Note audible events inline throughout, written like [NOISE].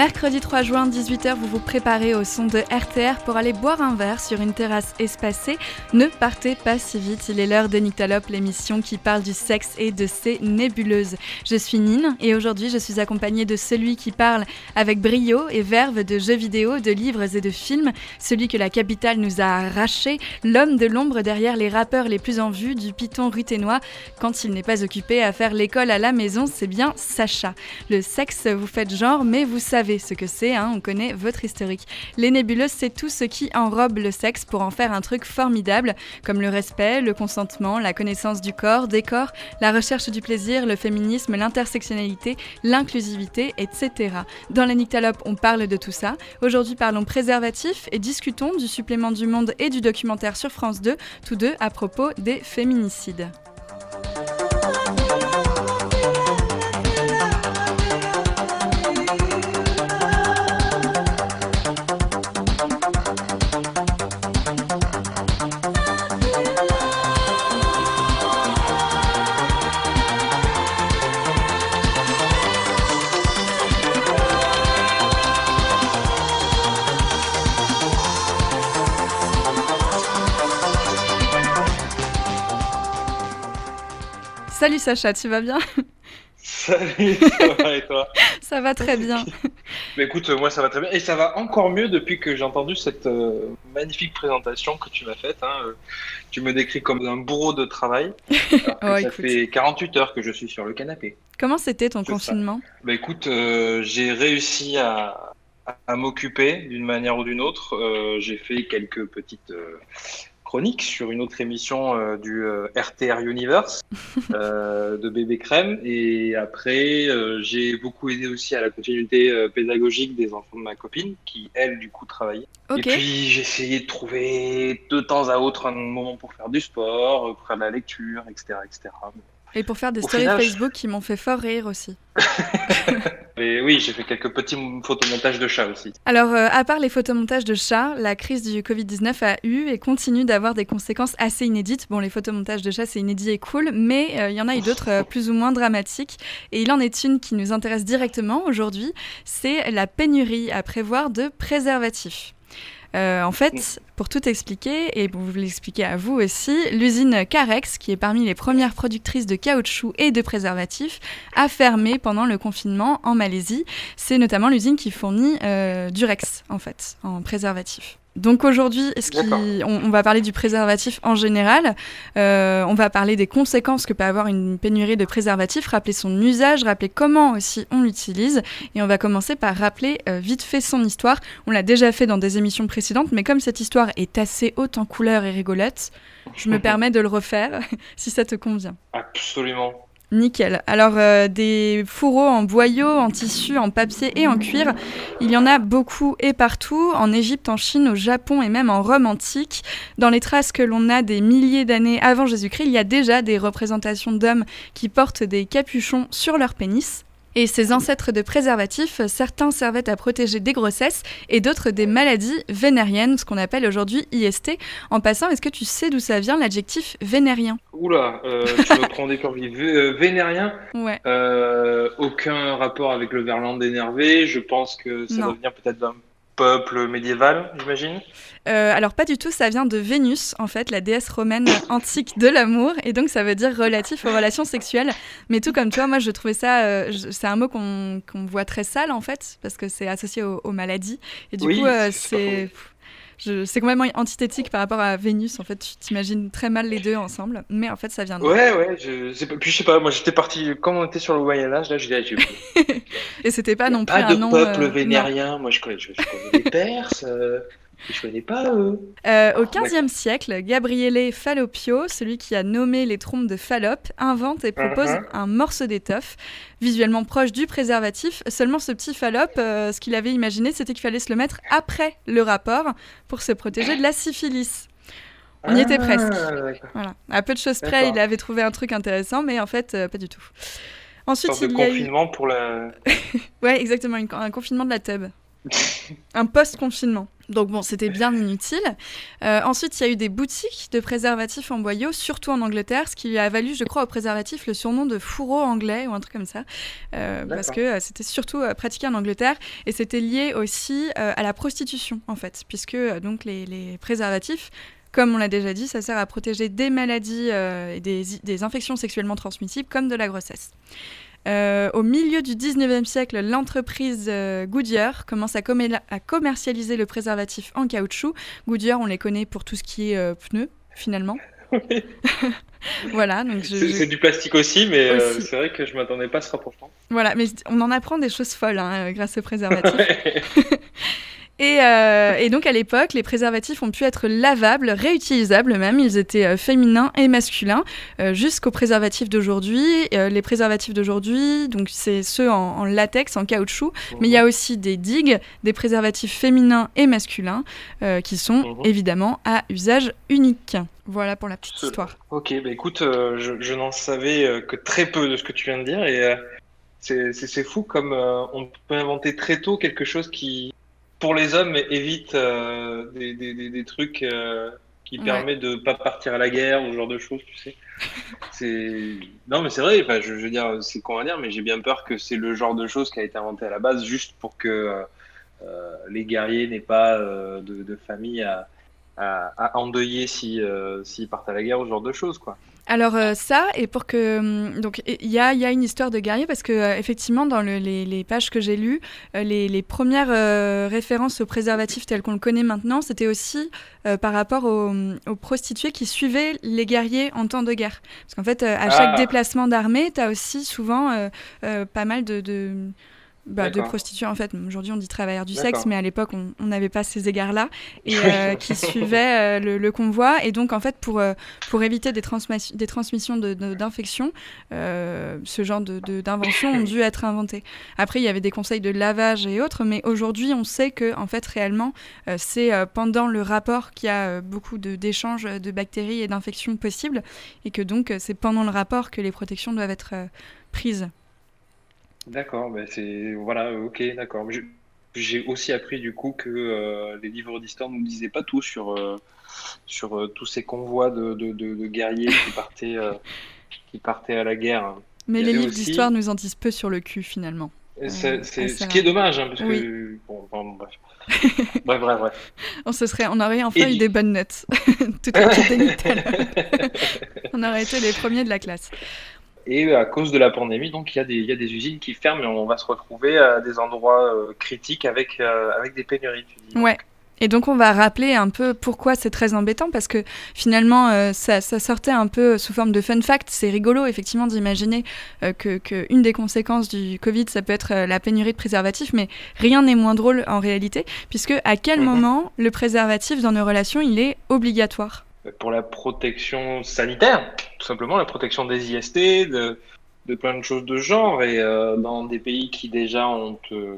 Mercredi 3 juin, 18h, vous vous préparez au son de RTR pour aller boire un verre sur une terrasse espacée. Ne partez pas si vite, il est l'heure de Nyctalope, l'émission qui parle du sexe et de ses nébuleuses. Je suis Nine et aujourd'hui je suis accompagnée de celui qui parle avec brio et verve de jeux vidéo, de livres et de films, celui que la capitale nous a arraché, l'homme de l'ombre derrière les rappeurs les plus en vue du piton ruténois quand il n'est pas occupé à faire l'école à la maison, c'est bien Sacha. Le sexe, vous faites genre, mais vous savez ce que c'est, hein, on connaît votre historique. Les nébuleuses, c'est tout ce qui enrobe le sexe pour en faire un truc formidable, comme le respect, le consentement, la connaissance du corps, des corps, la recherche du plaisir, le féminisme, l'intersectionnalité, l'inclusivité, etc. Dans la Nyctalope, on parle de tout ça. Aujourd'hui, parlons préservatif et discutons du supplément du monde et du documentaire sur France 2, tous deux à propos des féminicides. Salut Sacha, tu vas bien Salut, ça va et toi [LAUGHS] Ça va très bien. [LAUGHS] Mais écoute, moi ça va très bien. Et ça va encore mieux depuis que j'ai entendu cette euh, magnifique présentation que tu m'as faite. hein. Euh, Tu me décris comme un bourreau de travail. [LAUGHS] alors que Oh, ça écoute. fait 48 heures que je suis sur le canapé. Comment c'était ton ça. confinement? Bah écoute, euh, j'ai réussi à, à m'occuper d'une manière ou d'une autre. J'ai fait quelques petites euh, chroniques sur une autre émission euh, du euh, RTR Universe [LAUGHS] euh, de Bébé Crème. Et après, euh, j'ai beaucoup aidé aussi à la continuité euh, pédagogique des enfants de ma copine, qui elle, du coup, travaillait. Et puis, j'ai essayé de trouver de temps à autre un moment pour faire du sport, euh, pour faire de la lecture, etc. etc. Et pour faire des Au stories final, je- Facebook qui m'ont fait fort rire aussi. [LAUGHS] Et oui, j'ai fait quelques petits photomontages de chats aussi. Alors, euh, à part les photomontages de chats, la crise du Covid-19 a eu et continue d'avoir des conséquences assez inédites. Bon, les photomontages de chats, c'est inédit et cool, mais euh, il y en a eu d'autres euh, plus ou moins dramatiques. Et il en est une qui nous intéresse directement aujourd'hui, c'est la pénurie à prévoir de préservatifs. Euh, en fait, pour tout expliquer, et pour vous l'expliquer à vous aussi, l'usine Carex, qui est parmi les premières productrices de caoutchouc et de préservatifs, a fermé pendant le confinement en Malaisie. C'est notamment l'usine qui fournit euh, Durex, en fait, en préservatif. Donc aujourd'hui, on va parler du préservatif en général. Euh, on va parler des conséquences que peut avoir une pénurie de préservatifs, rappeler son usage, rappeler comment aussi on l'utilise. Et on va commencer par rappeler euh, vite fait son histoire. On l'a déjà fait dans des émissions précédentes, mais comme cette histoire est assez haute en couleurs et rigolote, je me [LAUGHS] permets de le refaire [LAUGHS] si ça te convient. Absolument. Nickel. Alors, euh, des fourreaux en boyau, en tissu, en papier et en cuir, il y en a beaucoup et partout, en Égypte, en Chine, au Japon et même en Rome antique. Dans les traces que l'on a des milliers d'années avant Jésus-Christ, il y a déjà des représentations d'hommes qui portent des capuchons sur leur pénis. Et ces ancêtres de préservatifs, certains servaient à protéger des grossesses et d'autres des maladies vénériennes, ce qu'on appelle aujourd'hui IST. En passant, est-ce que tu sais d'où ça vient l'adjectif vénérien? Oula, euh, tu me prends des. Vé- euh, Vénérien, Ouais. euh, aucun rapport avec le verlan énervé. Je pense que ça Non. doit venir peut-être d'un peuple médiéval, j'imagine. Euh, alors pas du tout, ça vient de Vénus, en fait, la déesse romaine [COUGHS] antique de l'amour, et donc ça veut dire relatif aux relations sexuelles. Mais tout comme toi, moi je trouvais ça, euh, c'est un mot qu'on voit très sale en fait, parce que c'est associé aux, aux maladies. Et du Oui, coup, euh, c'est c'est c'est complètement antithétique par rapport à Vénus. En fait, tu t'imagines très mal les deux ensemble, mais en fait ça vient de. Ouais, ouais. Je, puis je sais pas. Moi, j'étais parti. Comme on était sur le Moyen Âge, là, je disais, j'ai [LAUGHS] Et c'était pas non plus pas un de nom. peuple euh, vénérien. Moi, je connais, je, je connais les Perses. Euh, je connais pas eux. Euh, au. XVe siècle, Gabriele Fallopio, celui qui a nommé les trompes de Fallope, invente et propose Mhm. un morceau d'étoffe visuellement proche du préservatif. Seulement ce petit Fallope, euh, ce qu'il avait imaginé, c'était qu'il fallait se le mettre après le rapport pour se protéger de la syphilis. On y était Ah, presque. Voilà. À peu de choses près, il avait trouvé un truc intéressant, mais en fait, euh, pas du tout. Ensuite, de il y a eu... confinement pour la. [LAUGHS] Ouais, exactement, une- un confinement de la tub. un post-confinement. Donc bon, c'était bien inutile. Euh, ensuite, il y a eu des boutiques de préservatifs en boyau, surtout en Angleterre, ce qui lui a valu, je crois, au préservatif le surnom de fourreau anglais ou un truc comme ça, euh, parce que euh, c'était surtout pratiqué en Angleterre et c'était lié aussi à la prostitution en fait, puisque donc les, les préservatifs comme on l'a déjà dit, ça sert à protéger des maladies et des, des, infections sexuellement transmissibles comme de la grossesse. Euh, au milieu du 19e siècle, l'entreprise euh, Goodyear commence à, commercialiser le préservatif en caoutchouc. Goodyear, on les connaît pour tout ce qui est euh, pneus, finalement. [LAUGHS] voilà, donc c'est du plastique aussi, mais c'est vrai que je m'attendais pas à ce rapprochement. Voilà, mais on en apprend des choses folles hein, grâce au préservatif. [LAUGHS] [LAUGHS] Euh, et, donc à l'époque, les préservatifs ont pu être lavables, réutilisables même. Ils étaient euh, féminins et masculins, euh, jusqu'aux préservatifs d'aujourd'hui. les préservatifs d'aujourd'hui, donc c'est ceux en, latex, en caoutchouc, mais il y a aussi des digues, des préservatifs féminins et masculins, qui sont mhm. évidemment à usage unique. Voilà pour la petite histoire. Ok, bah écoute, je, je n'en savais que très peu de ce que tu viens de dire et c'est fou comme on peut inventer très tôt quelque chose qui pour les hommes évite euh, des, des, des, trucs euh, qui permettent de pas partir à la guerre ou ce genre de choses, tu sais. [LAUGHS] C'est non mais c'est vrai. Enfin, je, veux dire, c'est con à dire, mais j'ai bien peur que c'est le genre de choses qui a été inventé à la base juste pour que euh, les guerriers n'aient pas de, de, famille à, à, à endeuiller si s'ils partent à la guerre ou ce genre de choses, quoi. Alors euh, ça, et pour que... Hum, donc il y a, y a, une histoire de guerrier, parce que euh, effectivement, dans le, les, les, pages que j'ai lues, euh, les, les, premières références au préservatif tel qu'on le connaît maintenant, c'était aussi par rapport aux, aux, prostituées qui suivaient les guerriers en temps de guerre. Parce qu'en fait, à chaque ah. déplacement d'armée, tu as aussi souvent pas mal de, de bah, de prostituées en fait. Aujourd'hui on dit travailleurs du sexe, mais à l'époque on n'avait pas ces égards-là et euh, qui suivaient euh, le, convoi. Et donc en fait pour, euh, pour éviter des, des transmissions d'infections, de, ce genre d'inventions ont dû [COUGHS] être inventées. Après il y avait des conseils de lavage et autres, mais aujourd'hui on sait que en fait réellement c'est pendant le rapport qu'il y a beaucoup d'échanges de, bactéries et d'infections possibles et que donc c'est pendant le rapport que les protections doivent être prises. D'accord, ben c'est voilà, ok, d'accord. J'ai aussi appris du coup que euh, les livres d'histoire ne nous disaient pas tout sur, euh, sur euh, tous ces convois de, de, de, guerriers qui partaient, qui partaient à la guerre. Mais les livres d'histoire nous en disent peu sur le cul finalement. C'est ce qui est dommage, hein, parce que bon, bref. [LAUGHS] bref, bref, bref. On se serait, on aurait enfin eu des bonnes notes, [LAUGHS] tout à [LAUGHS] On aurait été les premiers de la classe. Et à cause de la pandémie, donc il y, a des, il y a des usines qui ferment et on va se retrouver à des endroits euh, critiques avec, euh, avec des pénuries. Ouais. Et donc on va rappeler un peu pourquoi c'est très embêtant parce que finalement euh, ça, ça, sortait un peu sous forme de fun fact. C'est rigolo effectivement d'imaginer que, que, une des conséquences du Covid ça peut être la pénurie de préservatifs, mais rien n'est moins drôle en réalité puisque à quel mhm. moment le préservatif dans nos relations il est obligatoire? Pour la protection sanitaire, tout simplement la protection des IST, de, de plein de choses de genre. Et euh, dans des pays qui déjà ont euh,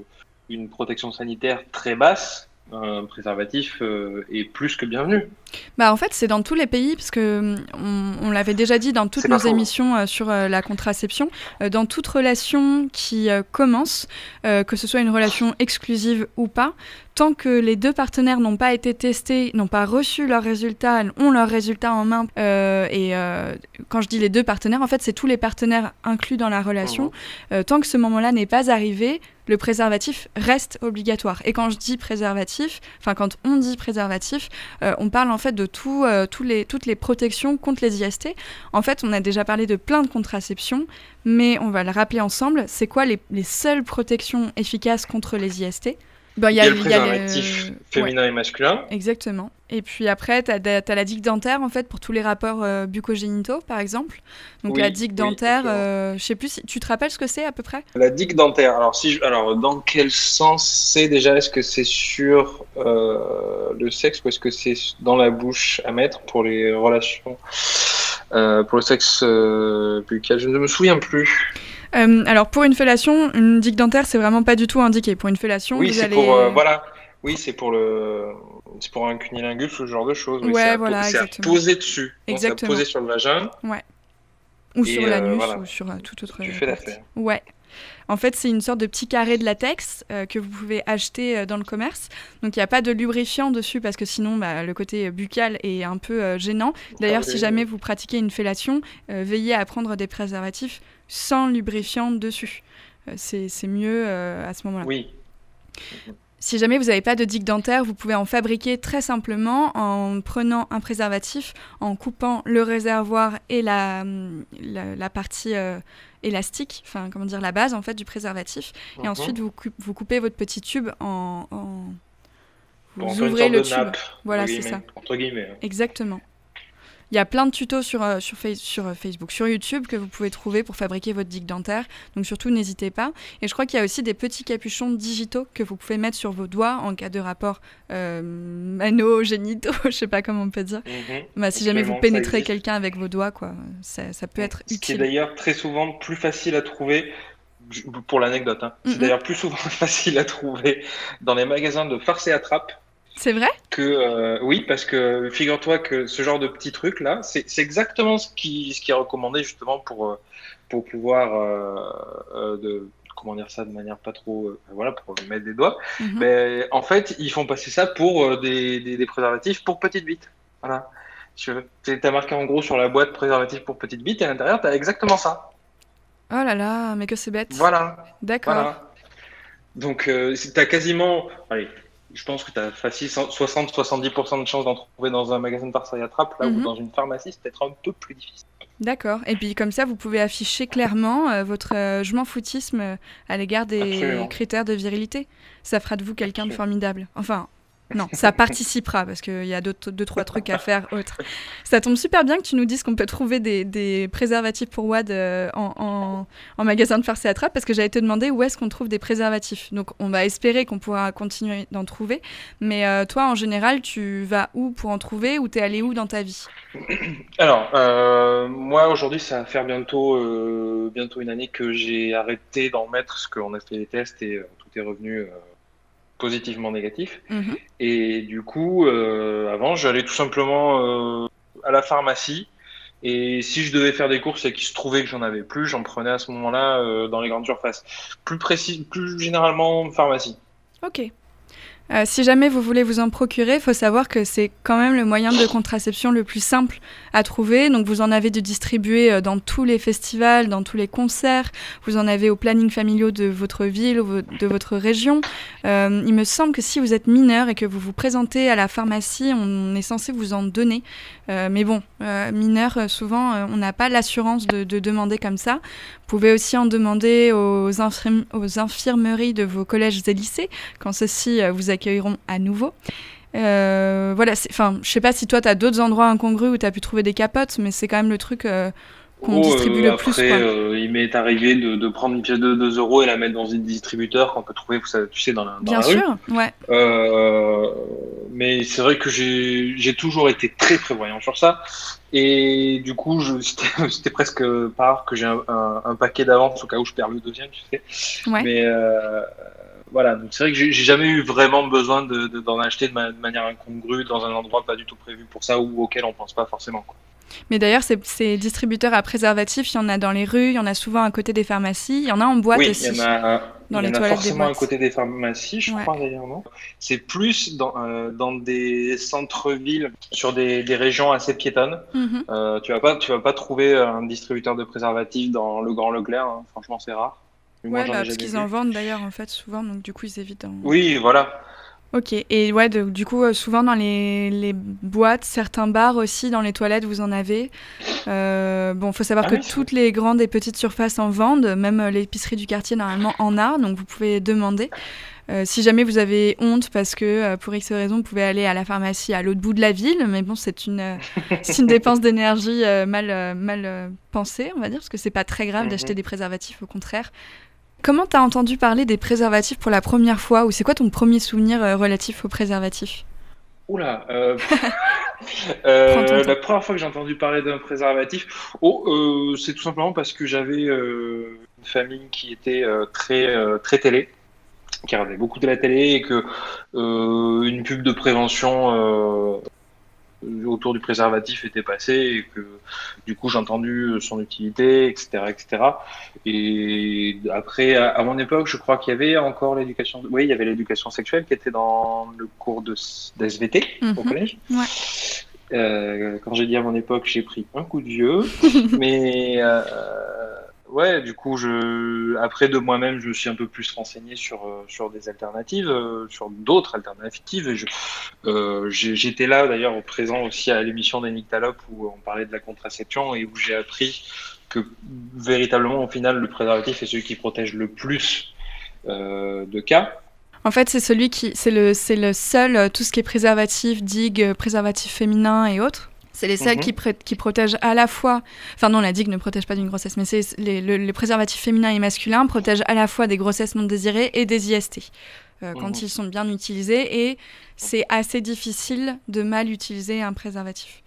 une protection sanitaire très basse, un préservatif euh, est plus que bienvenu. Bah en fait, c'est dans tous les pays, parce que hum, on, l'avait déjà dit dans toutes nos émissions euh, sur euh, la contraception, dans toute relation qui commence, que ce soit une relation exclusive ou pas, tant que les deux partenaires n'ont pas été testés, n'ont pas reçu leurs résultats, ont leurs résultats en main, et quand je dis les deux partenaires, en fait, c'est tous les partenaires inclus dans la relation, mmh. tant que ce moment-là n'est pas arrivé, le préservatif reste obligatoire. Et quand je dis préservatif, enfin quand on dit préservatif, euh, on parle en fait de euh, toutes les protections contre les IST. En fait, on a déjà parlé de plein de contraceptions, mais on va le rappeler ensemble. C'est quoi les seules protections efficaces contre les IST il y a, le préservatif féminin et masculin. Exactement. Et puis après, tu as, la digue dentaire, en fait, pour tous les rapports euh, bucogénitaux, par exemple. Donc la digue dentaire, euh, je sais plus, si, tu te rappelles ce que c'est à peu près? La digue dentaire, alors, si alors dans quel sens c'est déjà? Est-ce que c'est sur euh, le sexe ou est-ce que c'est dans la bouche à mettre pour les relations pour le sexe buccal? Je ne me souviens plus. Euh, alors pour une fellation, une digue dentaire, c'est vraiment pas du tout indiqué. Pour une fellation, oui, c'est pour euh, voilà, oui, c'est pour le, c'est pour un cunilingus ou ce genre de choses. Ouais, voilà, C'est à poser dessus. exactement. C'est à poser sur le vagin. Ouais. Ou sur l'anus ou sur euh, tout autre. Tu fais l'affaire. Ouais. En fait, c'est une sorte de petit carré de latex que vous pouvez acheter dans le commerce. Donc, il n'y a pas de lubrifiant dessus parce que sinon, bah, le côté buccal est un peu gênant. D'ailleurs, si jamais vous pratiquez une fellation, veillez à prendre des préservatifs sans lubrifiant dessus. c'est mieux à ce moment-là. Oui. Si jamais vous n'avez pas de digue dentaire, vous pouvez en fabriquer très simplement en prenant un préservatif, en coupant le réservoir et la, la, partie euh, élastique, enfin comment dire la base en fait du préservatif, et mhm. ensuite vous, vous coupez votre petit tube en, vous ouvrez le tube. voilà, c'est ça. Entre guillemets. Hein. Exactement. Il y a plein de tutos sur, euh, sur, sur, euh, Facebook, sur YouTube que vous pouvez trouver pour fabriquer votre digue dentaire. Donc surtout, n'hésitez pas. Et je crois qu'il y a aussi des petits capuchons digitaux que vous pouvez mettre sur vos doigts en cas de rapport euh, mano-génitaux, [LAUGHS] je sais pas comment on peut dire. Mhm. bah, si jamais vous pénétrez quelqu'un avec vos doigts, quoi, ça, ça peut être utile. Ce qui est d'ailleurs très souvent plus facile à trouver pour l'anecdote, hein. c'est mhm. d'ailleurs plus souvent [LAUGHS] facile à trouver dans les magasins de farce et attrape c'est vrai? Que euh, Oui, parce que figure-toi que ce genre de petits trucs là, c'est exactement ce qui, ce qui est recommandé justement pour, euh, pour pouvoir euh, de, comment dire ça de manière pas trop voilà pour mettre des doigts. Mhm. Mais en fait, ils font passer ça pour des, des, préservatifs pour petites bites. Voilà. Tu as marqué en gros sur la boîte préservatif pour petites bites et à l'intérieur, tu as exactement ça. Oh là là, mais que c'est bête. Voilà. D'accord. Voilà. Donc, tu as quasiment. Allez, je pense que tu as facile 60-70% de chances d'en trouver dans un magasin de parcelle à trappe, là où mhm. dans une pharmacie, c'est peut-être un peu plus difficile. D'accord. Et puis comme ça, vous pouvez afficher clairement euh, votre euh, je m'en foutisme euh, à l'égard des critères de virilité. Ça fera de vous quelqu'un de formidable. Enfin, non, ça participera parce qu'il y a deux, trois trucs à faire autres. Ça tombe super bien que tu nous dises qu'on peut trouver des, préservatifs pour WAD euh, en, magasin de farce et attrape parce que j'allais te demander où est-ce qu'on trouve des préservatifs. Donc on va espérer qu'on pourra continuer d'en trouver. Mais euh, toi, en général, tu vas où pour en trouver ou t'es allé où dans ta vie? Alors, euh, moi aujourd'hui, ça va faire bientôt, bientôt une année que j'ai arrêté d'en mettre parce qu'on a fait les tests et tout est revenu positivement négatif. Mhm. Et du coup, euh, avant, j'allais tout simplement euh, à la pharmacie. Et si je devais faire des courses et qu'il se trouvait que j'en avais plus, j'en prenais à ce moment-là euh, dans les grandes surfaces. Plus précis, plus généralement pharmacie. Ok. Si jamais vous voulez vous en procurer, il faut savoir que c'est quand même le moyen de contraception le plus simple à trouver. Donc vous en avez de distribuer euh, dans tous les festivals, dans tous les concerts, vous en avez au planning familiaux de votre ville de votre région. Euh, il me semble que si vous êtes mineur et que vous vous présentez à la pharmacie, on est censé vous en donner. mais bon, mineur, souvent, on n'a pas l'assurance de, de, demander comme ça. Vous pouvez aussi en demander aux, aux infirmeries de vos collèges et lycées quand ceux-ci vous accueilleront à nouveau. Euh, voilà, enfin, je sais pas si toi, tu as d'autres endroits incongrus où tu as pu trouver des capotes, mais c'est quand même le truc euh, qu'on oh, distribue le plus. Euh, il m'est arrivé de, prendre une pièce de 2 euros et la mettre dans un distributeur qu'on peut trouver, tu sais, dans la, dans Bien sûr, ouais. mais c'est vrai que j'ai toujours été très prévoyant sur ça. Et du coup, [LAUGHS] c'était presque rare que j'ai un, paquet d'avance au cas où je perds le deuxième, tu sais. Ouais. Mais voilà, donc c'est vrai que j'ai jamais eu vraiment besoin d'en de, acheter de, manière incongrue dans un endroit pas du tout prévu pour ça ou auquel on pense pas forcément. Mais d'ailleurs, ces, distributeurs à préservatifs, il y en a dans les rues, il y en a souvent à côté des pharmacies, il y en a en boîte oui, aussi. Il y en a, dans les toilettes forcément à côté des pharmacies, je crois d'ailleurs, non? C'est plus dans, euh, dans des centres-villes, sur des, des, régions assez piétonnes. Mhm. euh, tu vas pas, tu vas pas trouver un distributeur de préservatifs dans le Grand Leclerc, hein. franchement, c'est rare. Ouais, bah, parce qu'ils en vendent d'ailleurs en fait souvent, donc du coup ils évitent. Oui, voilà. Ok, et ouais, du coup, euh, souvent dans les, les, boîtes, certains bars aussi, dans les toilettes, vous en avez. Euh, bon, faut savoir ah que toutes les grandes et petites surfaces en vendent, même euh, l'épicerie du quartier normalement en a, donc vous pouvez demander. Euh, si jamais vous avez honte parce que pour X raison vous pouvez aller à la pharmacie à l'autre bout de la ville, mais bon c'est une, [LAUGHS] une dépense d'énergie mal, mal pensée on va dire, parce que c'est pas très grave d'acheter mhm. des préservatifs, au contraire. Comment t'as entendu parler des préservatifs pour la première fois ou c'est quoi ton premier souvenir euh, relatif aux préservatifs? Oula, euh, [LAUGHS] euh, la première fois que j'ai entendu parler d'un préservatif, oh, c'est tout simplement parce que j'avais une famille qui était très très télé, qui regardait beaucoup de la télé et que une pub de prévention autour du préservatif était passé et que du coup j'ai entendu son utilité, etc., etc. Et après, à, mon époque, je crois qu'il y avait encore l'éducation. Oui, il y avait l'éducation sexuelle qui était dans le cours de d'SVT au mhm. collège. Ouais. Euh, quand j'ai dit à mon époque, j'ai pris un coup de vieux, [LAUGHS] mais euh, ouais, du coup, après de moi-même, je me suis un peu plus renseigné sur, euh, sur des alternatives, euh, sur d'autres alternatives. Euh, j'étais là d'ailleurs présent aussi à l'émission d'Annick Talop où on parlait de la contraception et où j'ai appris que véritablement, au final, le préservatif est celui qui protège le plus de cas. En fait, c'est celui qui, c'est le, c'est le seul, tout ce qui est préservatif, digue, préservatif féminin et autres c'est les seuls mhm. qui, protègent à la fois. Enfin, non, la digue ne protège pas d'une grossesse, mais c'est les, préservatifs féminins et masculins protègent à la fois des grossesses non désirées et des IST. Euh, quand mhm. ils sont bien utilisés, et c'est assez difficile de mal utiliser un préservatif.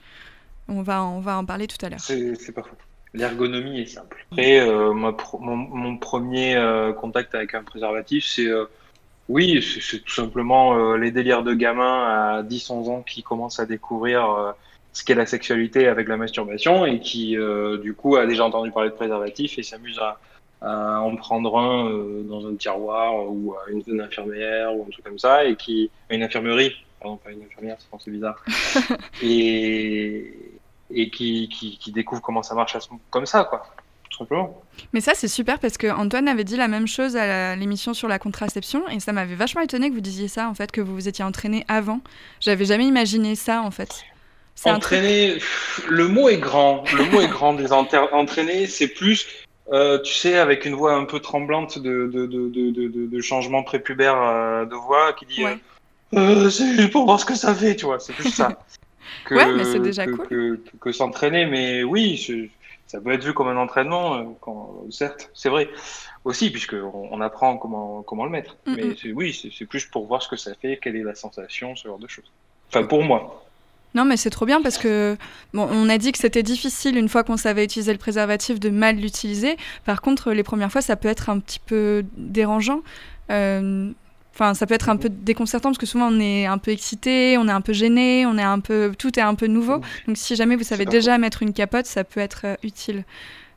On va, on va en parler tout à l'heure. C'est pas faux. L'ergonomie est simple. Après, euh, mon, premier euh, contact avec un préservatif, c'est oui, c'est tout simplement les délires de gamins à 10-11 ans qui commencent à découvrir ce qu'est la sexualité avec la masturbation et qui, euh, du coup, a déjà entendu parler de préservatif et s'amuse à, en prendre un euh, dans un tiroir ou à une, infirmière ou un truc comme ça et qui. Une infirmerie, pardon, pas une infirmière, c'est bizarre. [LAUGHS] et et qui, qui, découvre comment ça marche comme ça, quoi. Tout simplement. Mais ça, c'est super parce que Antoine avait dit la même chose à l'émission sur la contraception et ça m'avait vachement étonné que vous disiez ça, en fait, que vous vous étiez entraîné avant. J'avais jamais imaginé ça, en fait. Entraîner, le mot est grand. Le mot est grand des entraîner, c'est plus, euh, tu sais, avec une voix un peu tremblante de, de, de, de, changement prépubère euh, de voix qui dit euh, c'est pour voir ce que ça fait, tu vois. C'est plus ça. que, [LAUGHS] ouais, mais c'est déjà cool. Que, que, s'entraîner, mais oui, ça peut être vu comme un entraînement, quand, certes, c'est vrai. Aussi, puisqu'on on apprend comment, comment le mettre. Mais oui, c'est plus pour voir ce que ça fait, quelle est la sensation, ce genre de choses. Enfin, pour moi. Non, mais c'est trop bien parce que bon, on a dit que c'était difficile une fois qu'on savait utiliser le préservatif de mal l'utiliser. Par contre, les premières fois, ça peut être un petit peu dérangeant. Euh, enfin, ça peut être un peu déconcertant parce que souvent on est un peu excité, on est un peu gêné, on est un peu, tout est un peu nouveau. Donc si jamais vous savez déjà mettre une capote, ça peut être euh, utile.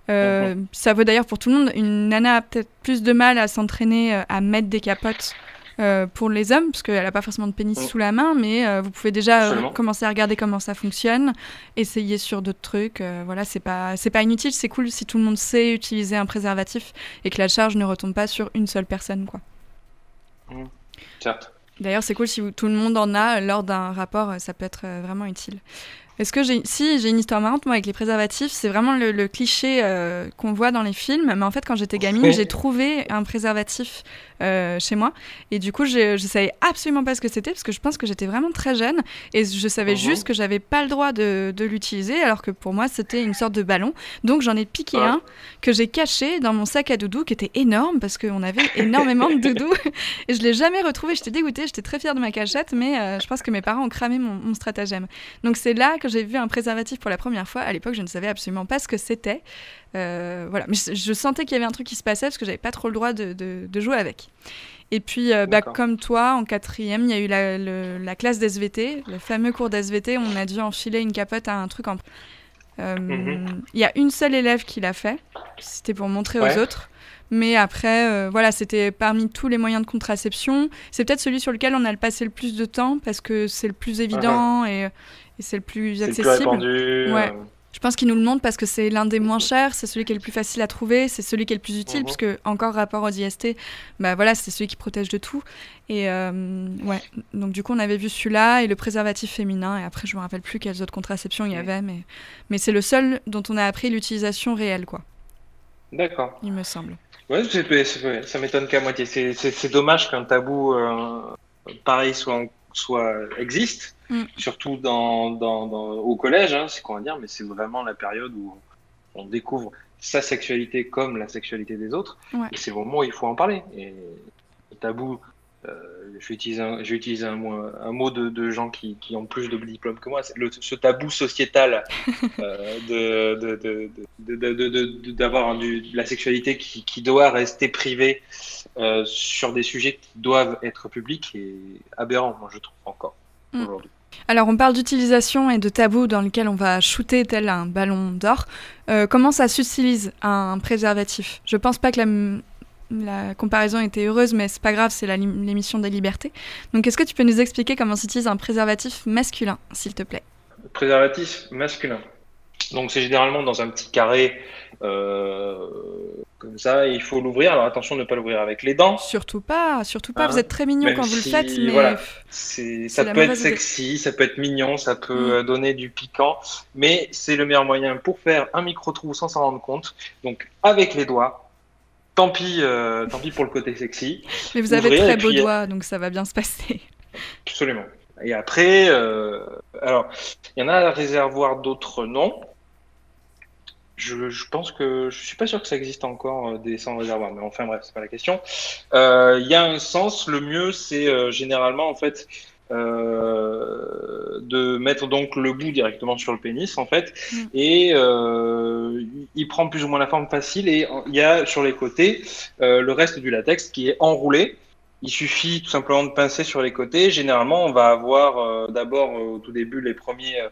Euh, ça vaut d'ailleurs pour tout le monde. Une nana a peut-être plus de mal à s'entraîner à mettre des capotes euh, pour les hommes, parce qu'elle n'a pas forcément de pénis mm. sous la main, mais euh, vous pouvez déjà euh, commencer à regarder comment ça fonctionne, essayer sur d'autres trucs. voilà, c'est pas, c'est pas inutile, c'est cool si tout le monde sait utiliser un préservatif et que la charge ne retombe pas sur une seule personne, quoi. Mm. Certes. D'ailleurs, c'est cool si tout le monde en a lors d'un rapport, ça peut être vraiment utile. Est-ce que j'ai si j'ai une histoire marrante moi avec les préservatifs, c'est vraiment le, cliché qu'on voit dans les films, mais en fait quand j'étais gamine, j'ai trouvé un préservatif euh, chez moi. Et du coup, je, je savais absolument pas ce que c'était parce que je pense que j'étais vraiment très jeune et je savais uh-huh. juste que j'avais pas le droit de, de l'utiliser alors que pour moi, c'était une sorte de ballon. Donc, j'en ai piqué un que j'ai caché dans mon sac à doudou qui était énorme parce qu'on avait énormément de doudou et je l'ai jamais retrouvé. J'étais dégoûtée, j'étais très fière de ma cachette, mais euh, je pense que mes parents ont cramé mon, mon stratagème. Donc, c'est là que j'ai vu un préservatif pour la première fois. À l'époque, je ne savais absolument pas ce que c'était. Euh, voilà, mais je, sentais qu'il y avait un truc qui se passait parce que j'avais pas trop le droit de, de, jouer avec. Et puis, euh, bah, comme toi, en quatrième, il y a eu la, la classe d'SVT, le fameux cours d'SVT. On a dû enfiler une capote à un truc en. Euh, mhm. Il y a une seule élève qui l'a fait. C'était pour montrer aux autres. Mais après, voilà, c'était parmi tous les moyens de contraception. C'est peut-être celui sur lequel on a passé le plus de temps parce que c'est le plus évident et, et c'est le plus accessible. Le plus ouais. Je pense qu'il nous le montre parce que c'est l'un des moins chers, c'est celui qui est le plus facile à trouver, c'est celui qui est le plus utile, puisque encore rapport aux IST, bah voilà, c'est celui qui protège de tout. Et euh, ouais, donc du coup on avait vu celui-là et le préservatif féminin, et après je me rappelle plus quelles autres contraceptions il y avait, mais, mais c'est le seul dont on a appris l'utilisation réelle, quoi. D'accord. Il me semble. Ouais, ça m'étonne qu'à moitié. C'est dommage qu'un tabou euh, pareil soit, soit existe Mm. surtout dans, dans, au collège, hein, c'est qu'on va dire, mais c'est vraiment la période où on découvre sa sexualité comme la sexualité des autres. Et c'est le moment où il faut en parler. Et le tabou, euh, je vais utiliser un, un, mot, un mot de, de gens qui, qui, ont plus de diplômes que moi, ce tabou sociétal [LAUGHS] euh, de, d'avoir de, la sexualité qui, qui, doit rester privée euh, sur des sujets qui doivent être publics et aberrant, moi je trouve encore mm. aujourd'hui. Alors on parle d'utilisation et de tabou dans lequel on va shooter tel un ballon d'or. Euh, comment ça s'utilise un préservatif? Je pense pas que la, la comparaison était heureuse, mais c'est pas grave, c'est l'émission des libertés. Donc est-ce que tu peux nous expliquer comment s'utilise un préservatif masculin, s'il te plaît? Préservatif masculin. Donc c'est généralement dans un petit carré euh, comme ça, il faut l'ouvrir. Alors attention de ne pas l'ouvrir avec les dents. Surtout pas, surtout pas. vous hein êtes très mignon quand vous le faites, mais voilà, ça peut être sexy, ça peut être mignon, ça peut mm. donner du piquant, mais c'est le meilleur moyen pour faire un micro trou sans s'en rendre compte. Donc avec les doigts. Tant pis, euh, tant pis pour le côté sexy. Mais vous avez très beaux doigts, donc ça va bien se passer. Absolument. Et après, euh, alors, il y en a à réservoir d'autres noms. Je, pense que je suis pas sûr que ça existe encore euh, des sans réservoir, mais enfin bref, c'est pas la question. Euh, il y a un sens. Le mieux, c'est euh, généralement en fait de mettre donc le bout directement sur le pénis en fait, mm. et il prend plus ou moins la forme facile. Et il y a sur les côtés le reste du latex qui est enroulé. Il suffit tout simplement de pincer sur les côtés. Généralement, on va avoir d'abord au tout début les premiers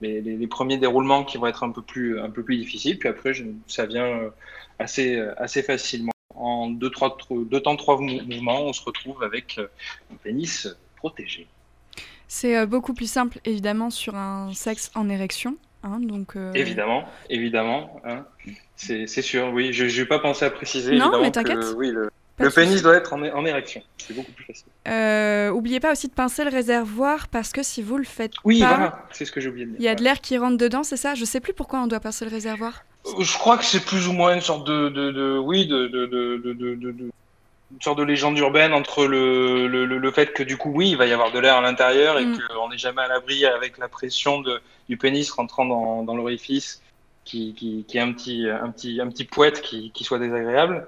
les, premiers déroulements qui vont être un peu plus, un peu plus difficiles. Puis après, ça vient euh, assez, euh, assez facilement. En deux, trois, deux temps, trois mouvements, on se retrouve avec euh, un pénis protégé. C'est beaucoup plus simple, évidemment, sur un sexe en érection. Hein, donc, Évidemment, évidemment. Hein. C'est sûr, oui. Je n'ai pas pensé à préciser. Non, mais t'inquiète. Oui, le, le pénis doit être en, érection. C'est beaucoup plus facile. Euh, oubliez pas aussi de pincer le réservoir parce que si vous le faites oui, pas. voilà, c'est ce que j'ai oublié de dire. Il y a de l'air qui rentre dedans, c'est ça? Je sais plus pourquoi on doit pincer le réservoir. Euh, je crois que c'est plus ou moins une sorte de, de, de oui, de, de, une sorte de légende urbaine entre le, le, le, fait que du coup, oui, il va y avoir de l'air à l'intérieur et mm. qu'on n'est jamais à l'abri avec la pression de, du pénis rentrant dans, dans l'orifice qui, qui, qui, est un petit, un petit, un petit poète qui, qui soit désagréable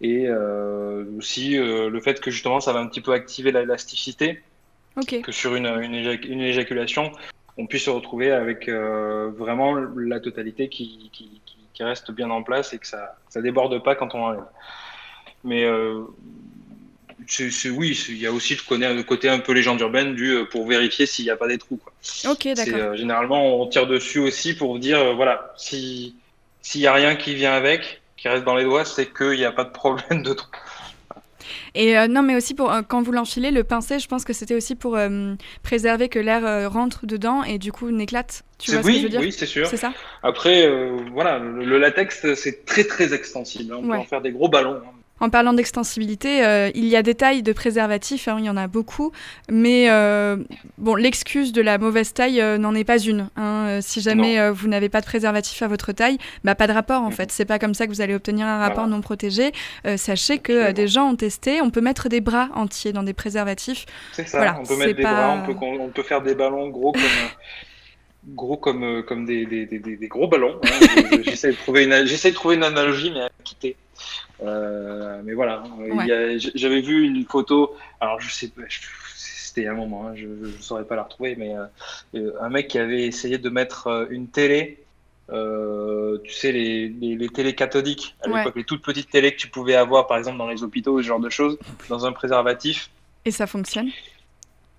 et euh, aussi euh, le fait que justement ça va un petit peu activer l'élasticité, que sur une, une, une, éjaculation, on puisse se retrouver avec euh, vraiment la totalité qui, qui, qui, reste bien en place et que ça ça déborde pas quand on enlève. Mais c'est, oui, il y a aussi le côté un peu légende urbaine du pour vérifier s'il n'y a pas des trous. Quoi. Ok, d'accord. généralement, on tire dessus aussi pour dire voilà, si s'il n'y a rien qui vient avec, qui reste dans les doigts, c'est qu'il n'y a pas de problème de trou. Et euh, non, mais aussi pour euh, quand vous l'enfilez, le pincé, je pense que c'était aussi pour euh, préserver que l'air rentre dedans et du coup n'éclate. Tu vois ce que je veux dire Oui, c'est sûr. C'est ça? Après, voilà, le, latex, c'est très très extensible. On peut en faire des gros ballons. Hein. En parlant d'extensibilité, euh, il y a des tailles de préservatifs, hein, il y en a beaucoup, mais euh, bon, l'excuse de la mauvaise taille euh, n'en est pas une. Hein. Si jamais vous n'avez pas de préservatif à votre taille, bah, pas de rapport en fait. C'est pas comme ça que vous allez obtenir un rapport non protégé. sachez que des gens ont testé, on peut mettre des bras entiers dans des préservatifs. C'est ça, on peut mettre des bras, on peut, faire des ballons gros comme gros comme, comme des, des, des, gros ballons. Hein. J'essaie de, trouver une, de trouver une analogie, mais à quitter. Euh, mais voilà, j'avais vu une photo, alors je sais pas, c'était un moment, hein, je ne saurais pas la retrouver, mais euh, euh, un mec qui avait essayé de mettre une télé, tu sais, les, les, télés cathodiques, à l'époque, les toutes petites télés que tu pouvais avoir, par exemple, dans les hôpitaux, ce genre de choses, dans un préservatif. Et ça fonctionne?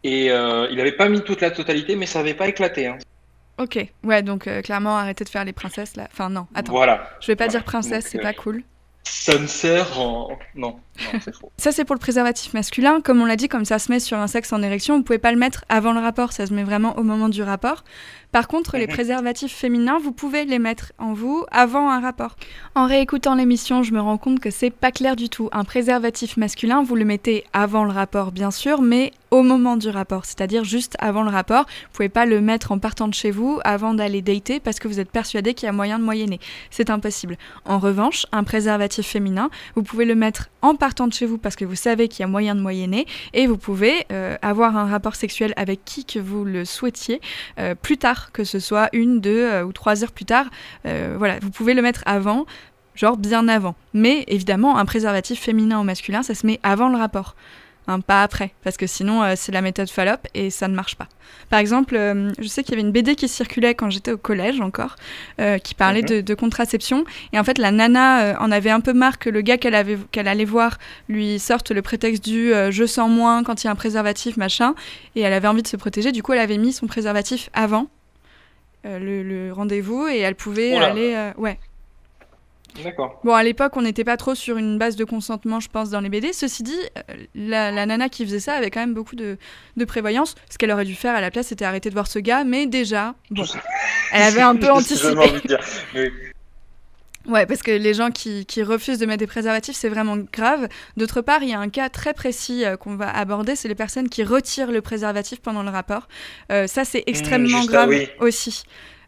Et il n'avait pas mis toute la totalité, mais ça n'avait pas éclaté. Hein. Ok, ouais, donc clairement, arrêtez de faire les princesses là. Enfin, non, attends. Voilà. Je vais pas dire princesse, c'est pas cool ça ne sert en. Non, non c'est faux. ça, c'est pour le préservatif masculin. Comme on l'a dit, comme ça se met sur un sexe en érection, vous pouvez pas le mettre avant le rapport, ça se met vraiment au moment du rapport. Par contre, les mhm. préservatifs féminins, vous pouvez les mettre en vous avant un rapport. En réécoutant l'émission, je me rends compte que c'est pas clair du tout. Un préservatif masculin, vous le mettez avant le rapport, bien sûr, mais au moment du rapport, c'est-à-dire juste avant le rapport. Vous pouvez pas le mettre en partant de chez vous avant d'aller dater parce que vous êtes persuadé qu'il y a moyen de moyenner. C'est impossible. En revanche, un préservatif féminin, vous pouvez le mettre en partant de chez vous parce que vous savez qu'il y a moyen de moyenner et vous pouvez euh, avoir un rapport sexuel avec qui que vous le souhaitiez euh, plus tard que ce soit une, deux euh, ou trois heures plus tard. Voilà, vous pouvez le mettre avant, genre bien avant. Mais évidemment, un préservatif féminin ou masculin, ça se met avant le rapport. Un pas après, parce que sinon euh, c'est la méthode Fallop et ça ne marche pas. Par exemple, euh, je sais qu'il y avait une BD qui circulait quand j'étais au collège encore, euh, qui parlait Mhm. de, de contraception, et en fait la nana en avait un peu marre que le gars qu'elle avait qu'elle allait voir lui sorte le prétexte du je sens moins quand il y a un préservatif machin, et elle avait envie de se protéger, du coup elle avait mis son préservatif avant le, le rendez-vous et elle pouvait Oula. aller, ouais. D'accord. Bon, à l'époque, on n'était pas trop sur une base de consentement, je pense, dans les BD. Ceci dit, euh, la, la nana qui faisait ça avait quand même beaucoup de, de prévoyance. Ce qu'elle aurait dû faire à la place, c'était arrêter de voir ce gars, mais déjà, bon, elle avait un [LAUGHS] peu anticipé. envie de dire. Mais [LAUGHS] Ouais, parce que les gens qui, qui refusent de mettre des préservatifs, c'est vraiment grave. D'autre part, il y a un cas très précis euh, qu'on va aborder, c'est les personnes qui retirent le préservatif pendant le rapport. Euh, ça, c'est extrêmement juste grave oui. aussi.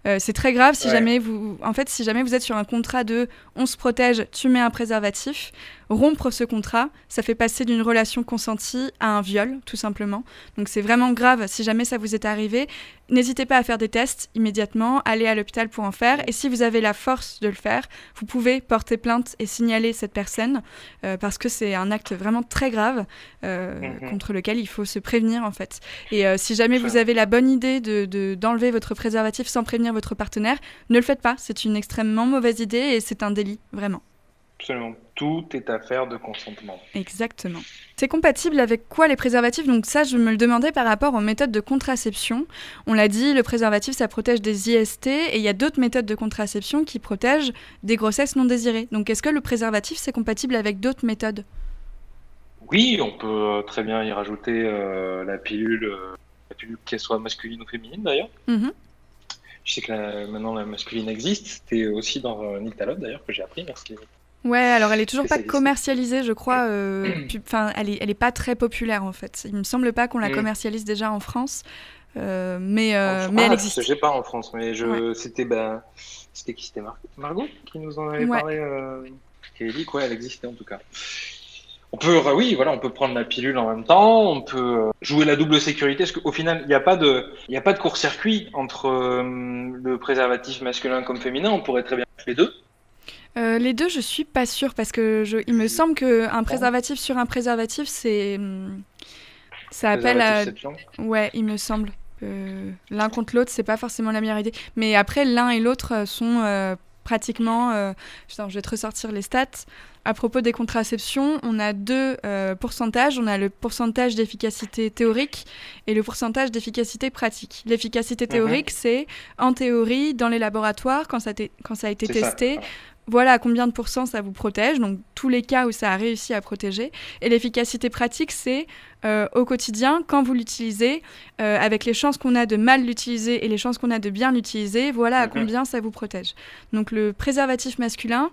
Euh, c'est très grave si Ouais. jamais vous, en fait, si jamais vous êtes sur un contrat de on se protège, tu mets un préservatif, rompre ce contrat, ça fait passer d'une relation consentie à un viol, tout simplement. Donc c'est vraiment grave si jamais ça vous est arrivé. N'hésitez pas à faire des tests immédiatement, allez à l'hôpital pour en faire. Et si vous avez la force de le faire, vous pouvez porter plainte et signaler cette personne euh, parce que c'est un acte vraiment très grave euh, Mhm. contre lequel il faut se prévenir en fait. Et euh, si jamais vous avez la bonne idée de, de- d'enlever votre préservatif sans prévenir votre partenaire, ne le faites pas. C'est une extrêmement mauvaise idée et c'est un délit, vraiment. absolument, tout est affaire de consentement. Exactement. C'est compatible avec quoi les préservatifs? Donc ça, je me le demandais par rapport aux méthodes de contraception. On l'a dit, le préservatif, ça protège des IST et il y a d'autres méthodes de contraception qui protègent des grossesses non désirées. Donc est-ce que le préservatif, c'est compatible avec d'autres méthodes? Oui, on peut euh, très bien y rajouter euh, la pilule, euh, la pilule qu'elle soit masculine ou féminine d'ailleurs. Mhm. Je sais que la- maintenant la masculine existe. C'était aussi dans euh, d'ailleurs que j'ai appris. Merci. Ouais, alors elle est toujours pas commercialisée, je crois. euh, [CLEARS THROAT] Enfin, elle est, elle est pas très populaire en fait. Il me semble pas qu'on la Mm. commercialise déjà en France, euh, mais, euh, mais elle existe. Je sais pas en France, mais je Ouais. c'était ben c'était qui c'était Mar- Margot qui nous en avait Ouais. parlé. Euh... Qui avait dit quoi elle existait en tout cas. On peut euh, oui voilà on peut prendre la pilule en même temps. On peut jouer la double sécurité parce qu'au final il n'y a pas de il y a pas de court-circuit entre euh, le préservatif masculin comme féminin. On pourrait très bien les deux. Euh, les deux, je suis pas sûre parce que je, il me semble que un préservatif sur un préservatif, c'est hum, ça appelle à ouais, il me semble. Euh, L'un contre l'autre, c'est pas forcément la meilleure idée. Mais après, l'un et l'autre euh, sont euh, pratiquement. euh, je vais te ressortir les stats. À propos des contraceptions, on a deux pourcentages. On a le pourcentage d'efficacité théorique et le pourcentage d'efficacité pratique. L'efficacité Mhm. théorique, c'est en théorie, dans les laboratoires, quand ça, quand ça a été C'est ça. Voilà à combien de pourcents ça vous protège, donc tous les cas où ça a réussi à protéger. Et l'efficacité pratique, c'est euh, au quotidien, quand vous l'utilisez, euh, avec les chances qu'on a de mal l'utiliser et les chances qu'on a de bien l'utiliser, voilà à combien ça vous protège. Donc le préservatif masculin,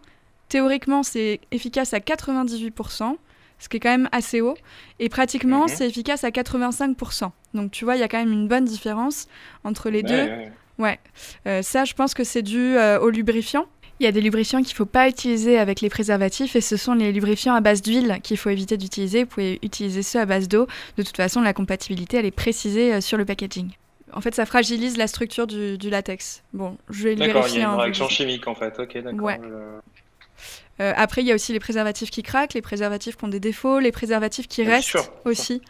théoriquement, c'est efficace à 98%, ce qui est quand même assez haut, et pratiquement, Mhm. c'est efficace à 85%. Donc tu vois, il y a quand même une bonne différence entre les Ouais, deux. ouais. Ouais, Euh, ça je pense que c'est dû euh, au lubrifiant. Il y a des lubrifiants qu'il ne faut pas utiliser avec les préservatifs et ce sont les lubrifiants à base d'huile qu'il faut éviter d'utiliser. Vous pouvez utiliser ceux à base d'eau. De toute façon, la compatibilité, elle est précisée euh, sur le packaging. En fait, ça fragilise la structure du, du latex. Bon, je vais le D'accord, il y vérifier. a une réaction chimique en fait. Ok, d'accord. Ouais. Euh, Euh, après, il y a aussi les préservatifs qui craquent, les préservatifs qui ont des défauts, les préservatifs qui restent sûr, aussi.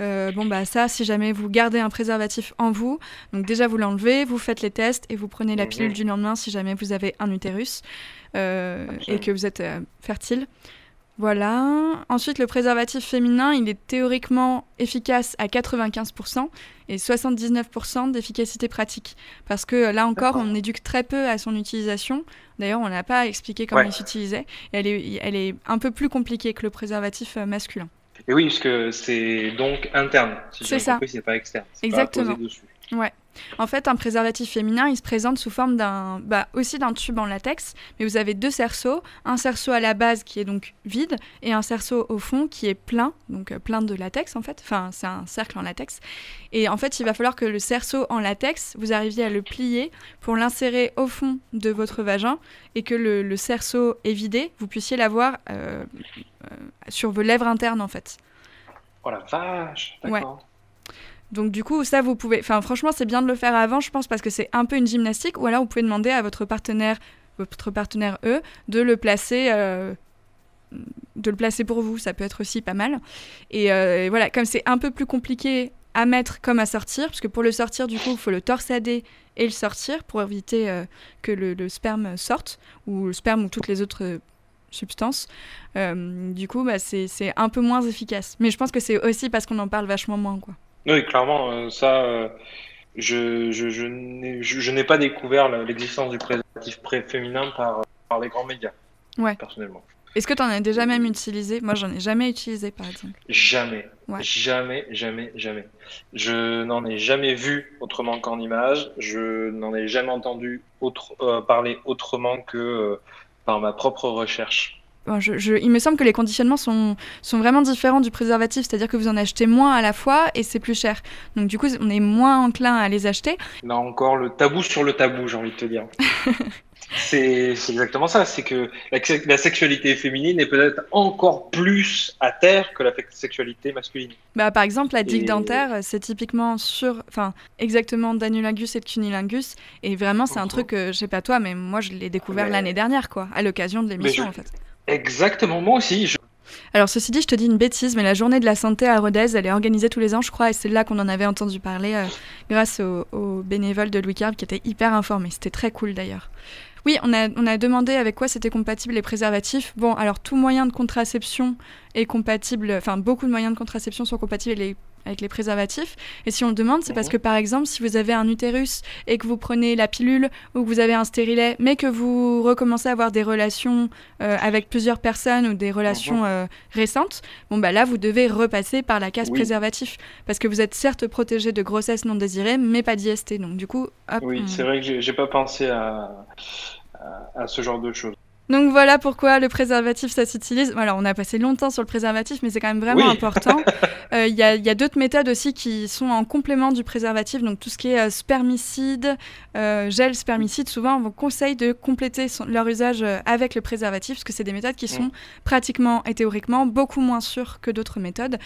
Euh, bon, bah ça, si jamais vous gardez un préservatif en vous, donc déjà vous l'enlevez, vous faites les tests et vous prenez la Mhm. pilule du lendemain si jamais vous avez un utérus euh, et que vous êtes euh, fertile. Voilà. Ensuite, le préservatif féminin, il est théoriquement efficace à 95% et 79% d'efficacité pratique. Parce que là encore, on éduque très peu à son utilisation. D'ailleurs, on n'a pas expliqué comment Ouais. il s'utilisait. Elle est, elle est un peu plus compliquée que le préservatif masculin. Et oui, parce que c'est donc interne. Si C'est ça. c'est pas externe. C'est pas Exactement. posé dessus. Ouais. En fait, un préservatif féminin, il se présente sous forme d'un, bah, aussi d'un tube en latex, mais vous avez deux cerceaux, un cerceau à la base qui est donc vide et un cerceau au fond qui est plein, donc euh, plein de latex en fait. Enfin, c'est un cercle en latex. Et en fait, il va falloir que le cerceau en latex, vous arriviez à le plier pour l'insérer au fond de votre vagin et que le, le cerceau évidé, vous puissiez l'avoir euh, euh, sur vos lèvres internes en fait. Oh la vache, d'accord. Donc du coup, ça, vous pouvez... Enfin, franchement, c'est bien de le faire avant, je pense, parce que c'est un peu une gymnastique. Ou alors, vous pouvez demander à votre partenaire, votre partenaire, eux, de le placer euh, de le placer pour vous, ça peut être aussi pas mal. Et euh, voilà, comme c'est un peu plus compliqué à mettre comme à sortir, parce que pour le sortir, du coup, il faut le torsader et le sortir pour éviter euh, que le, sperme sorte, ou le sperme ou toutes les autres substances. du coup, bah, c'est un peu moins efficace. Mais je pense que c'est aussi parce qu'on en parle vachement moins. Quoi. Oui, clairement, ça, je, je, je n'ai pas découvert l'existence du préservatif féminin par, par les grands médias, ouais. personnellement. Est-ce que tu en as déjà même utilisé? Moi, j'en ai jamais utilisé, par exemple. Jamais. Jamais, jamais, jamais. Je n'en ai jamais vu autrement qu'en image. Je n'en ai jamais entendu autre, euh, parler autrement que euh, par ma propre recherche. Je, il me semble que les conditionnements sont, sont vraiment différents du préservatif, c'est-à-dire que vous en achetez moins à la fois et c'est plus cher. Donc du coup, on est moins enclin à les acheter. Là encore, le tabou sur le tabou, j'ai envie de te dire. [LAUGHS] C'est exactement ça. C'est que la, sexualité féminine est peut-être encore plus à terre que la sexualité masculine. Bah, par exemple, la digue dentaire, c'est typiquement sur, enfin, exactement d'anulingus et de cunilingus. Et vraiment, c'est un truc que, je sais pas toi, mais moi, je l'ai découvert l'année dernière, quoi, à l'occasion de l'émission, en fait. Exactement, moi aussi. Alors ceci dit, je te dis une bêtise, mais la journée de la santé à Rodez, elle est organisée tous les ans, je crois, et c'est là qu'on en avait entendu parler euh, grâce aux, bénévoles de Louis Carve qui étaient hyper informés. C'était très cool d'ailleurs. Oui, on a, on a demandé avec quoi c'était compatible les préservatifs. Bon, alors tout moyen de contraception est compatible, enfin beaucoup de moyens de contraception sont compatibles les avec les préservatifs. Et si on le demande, c'est parce mhm. que par exemple, si vous avez un utérus et que vous prenez la pilule ou que vous avez un stérilet, mais que vous recommencez à avoir des relations euh, avec plusieurs personnes ou des relations mhm. euh, récentes, bon bah là vous devez repasser par la case préservatif parce que vous êtes certes protégé de grossesse non désirée, mais pas d'IST. Donc du coup, hop, oui, c'est vrai que j'ai pas pensé à, à ce genre de choses. Donc voilà pourquoi le préservatif, ça s'utilise. Voilà, on a passé longtemps sur le préservatif, mais c'est quand même vraiment important. [LAUGHS] Euh, il y a, d'autres méthodes aussi qui sont en complément du préservatif, donc tout ce qui est euh, spermicide, euh, gel spermicide. Souvent, on vous conseille de compléter leur usage avec le préservatif, parce que c'est des méthodes qui sont mm. pratiquement et théoriquement beaucoup moins sûres que d'autres méthodes.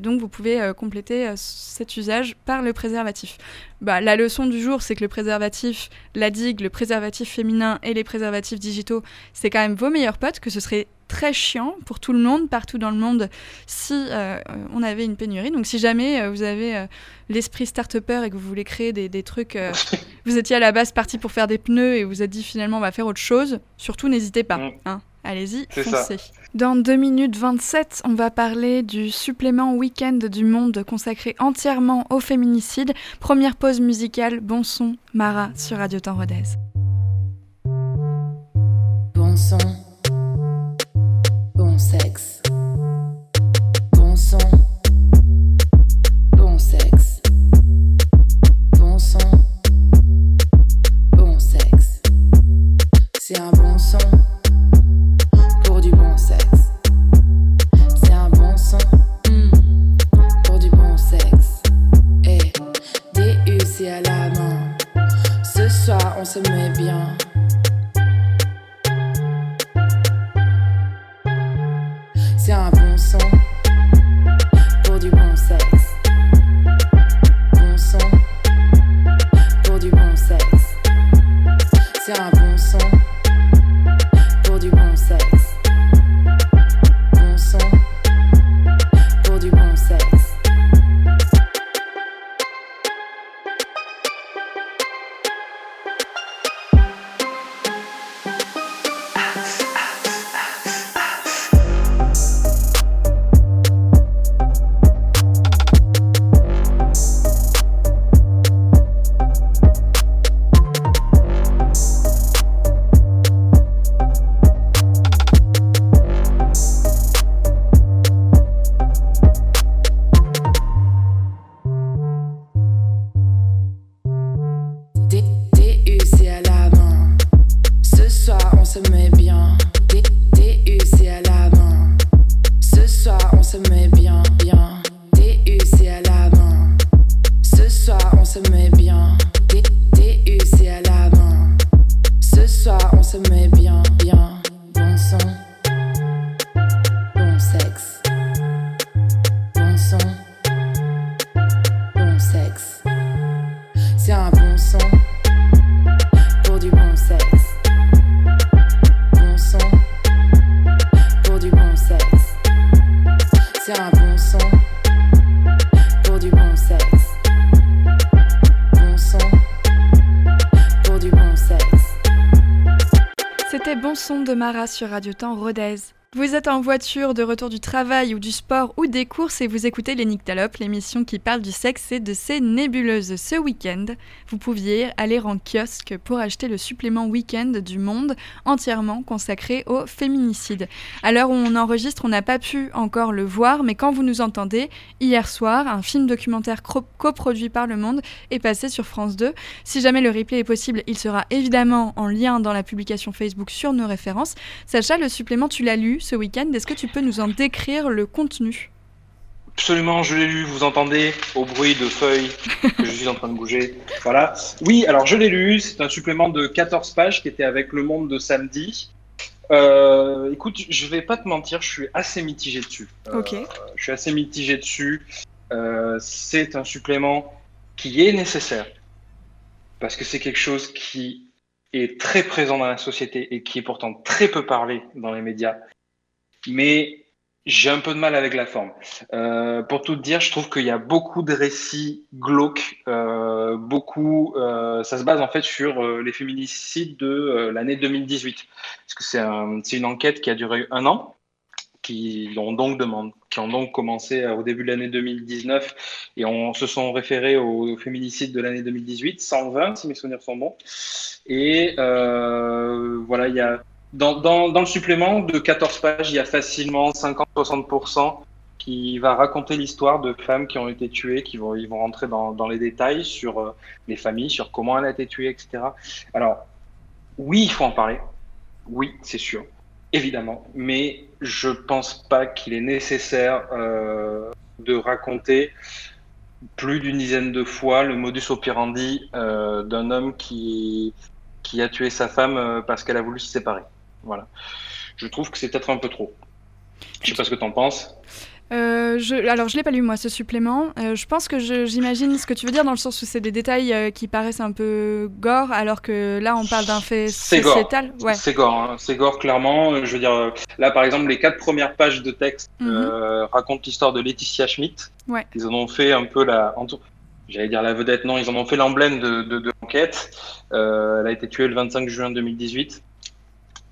donc vous pouvez compléter cet usage par le préservatif. Bah, la leçon du jour, c'est que le préservatif, la digue, le préservatif féminin et les préservatifs digitaux, c'est quand même vos meilleurs potes, que ce serait très chiant pour tout le monde, partout dans le monde, si euh, on avait une pénurie. Donc si jamais euh, vous avez euh, l'esprit start-upper et que vous voulez créer des, trucs, [LAUGHS] vous étiez à la base parti pour faire des pneus et vous vous êtes dit finalement on va faire autre chose, surtout n'hésitez pas. Mm. Hein. Allez-y, foncez. Dans 2 minutes 27, on va parler du supplément week-end du monde consacré entièrement au féminicide. Première pause musicale, bon son, Mara sur Radio Temps Rodez. Bon bon son de Mara sur Radio Temps Rodez. Vous êtes en voiture, de retour du travail ou du sport ou des courses et vous écoutez les Nyctalopes, l'émission qui parle du sexe et de ses nébuleuses. Ce week-end, vous pouviez aller en kiosque pour acheter le supplément week-end du Monde entièrement consacré au féminicide. À l'heure où on enregistre, on n'a pas pu encore le voir, mais quand vous nous entendez, hier soir, un film documentaire coproduit par Le Monde est passé sur France 2. Si jamais le replay est possible, il sera évidemment en lien dans la publication Facebook sur nos références. Sacha, le supplément, tu l'as lu ce week-end. Est-ce que tu peux nous en décrire le contenu? Absolument, je l'ai lu. Vous entendez au bruit de feuilles que je suis en train de bouger. Voilà. Oui, alors je l'ai lu. C'est un supplément de 14 pages qui était avec Le Monde de samedi. Euh, écoute, je vais pas te mentir, je suis assez mitigé dessus. Euh, ok. Je suis assez mitigé dessus. Euh, c'est un supplément qui est nécessaire parce que c'est quelque chose qui est très présent dans la société et qui est pourtant très peu parlé dans les médias mais j'ai un peu de mal avec la forme. Euh, pour tout dire, je trouve qu'il y a beaucoup de récits glauques, euh, beaucoup. Euh, ça se base en fait sur les féminicides de l'année 2018, parce que c'est un, une enquête qui a duré un an, qui ont donc commencé au début de l'année 2019 et on se sont référés aux, féminicides de l'année 2018, 120 si mes souvenirs sont bons. Et voilà, il y a dans, dans, dans, le supplément de 14 pages, il y a facilement 50-60% qui va raconter l'histoire de femmes qui ont été tuées, qui vont, ils vont rentrer dans, dans les détails sur euh, les familles, sur comment elle a été tuée, etc. Alors, oui, il faut en parler. Oui, c'est sûr, évidemment. Mais je pense pas qu'il est nécessaire euh, de raconter plus d'une dizaine de fois le modus operandi euh, d'un homme qui, qui a tué sa femme euh, parce qu'elle a voulu se séparer. Voilà. Je trouve que c'est peut-être un peu trop. Je sais pas ce que tu en penses. Euh, je, alors, je l'ai pas lu moi ce supplément. Euh, je pense que j'imagine ce que tu veux dire dans le sens où c'est des détails euh, qui paraissent un peu gore, alors que là on parle d'un fait sociétal. Ouais. C'est gore, hein. c'est gore clairement. Je veux dire, là par exemple, les quatre premières pages de texte mhm. racontent l'histoire de Laetitia Schmidt. Ouais. Ils en ont fait un peu la, j'allais dire la vedette, non, ils en ont fait l'emblème de, de, de l'enquête. elle a été tuée le 25 juin 2018.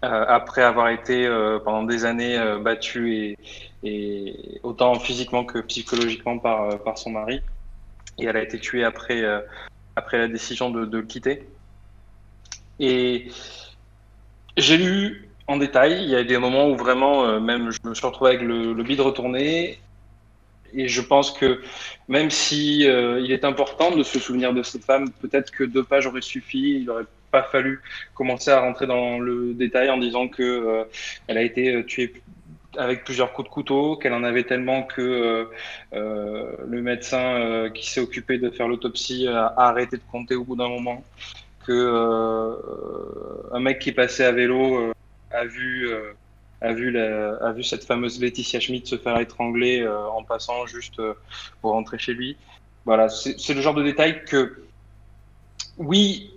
Euh, après avoir été euh, pendant des années euh, battue et, autant physiquement que psychologiquement par, son mari. Et elle a été tuée après, après la décision de, de le quitter. Et j'ai lu en détail, il y a des moments où vraiment, même je me suis retrouvé avec le, le bide retourné. Et je pense que même si il est important de se souvenir de cette femme, peut-être que deux pages auraient suffi. Il aurait pas fallu commencer à rentrer dans le détail en disant que euh, elle a été euh, tuée avec plusieurs coups de couteau, qu'elle en avait tellement que euh, le médecin qui s'est occupé de faire l'autopsie a, arrêté de compter au bout d'un moment, que un mec qui passait à vélo a vu a vu a vu cette fameuse Laetitia Schmidt se faire étrangler en passant juste pour rentrer chez lui. Voilà, c'est le genre de détail que oui,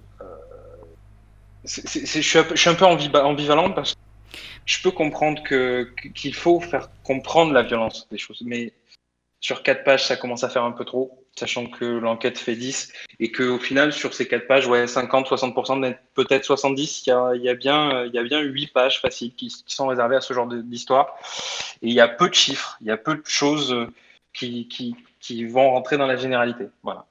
je, suis un peu, je ambivalent parce que je peux comprendre qu'il faut faire comprendre la violence des choses, mais sur quatre pages, ça commence à faire un peu trop, sachant que l'enquête fait 10 et qu'au final, sur ces quatre pages, ouais, 50, 60%, peut-être 70, il y a, y a bien, il y a bien 8 pages faciles qui, sont réservées à ce genre d'histoire. Et il y a peu de chiffres, il y a peu de choses qui, qui, qui vont rentrer dans la généralité. Voilà.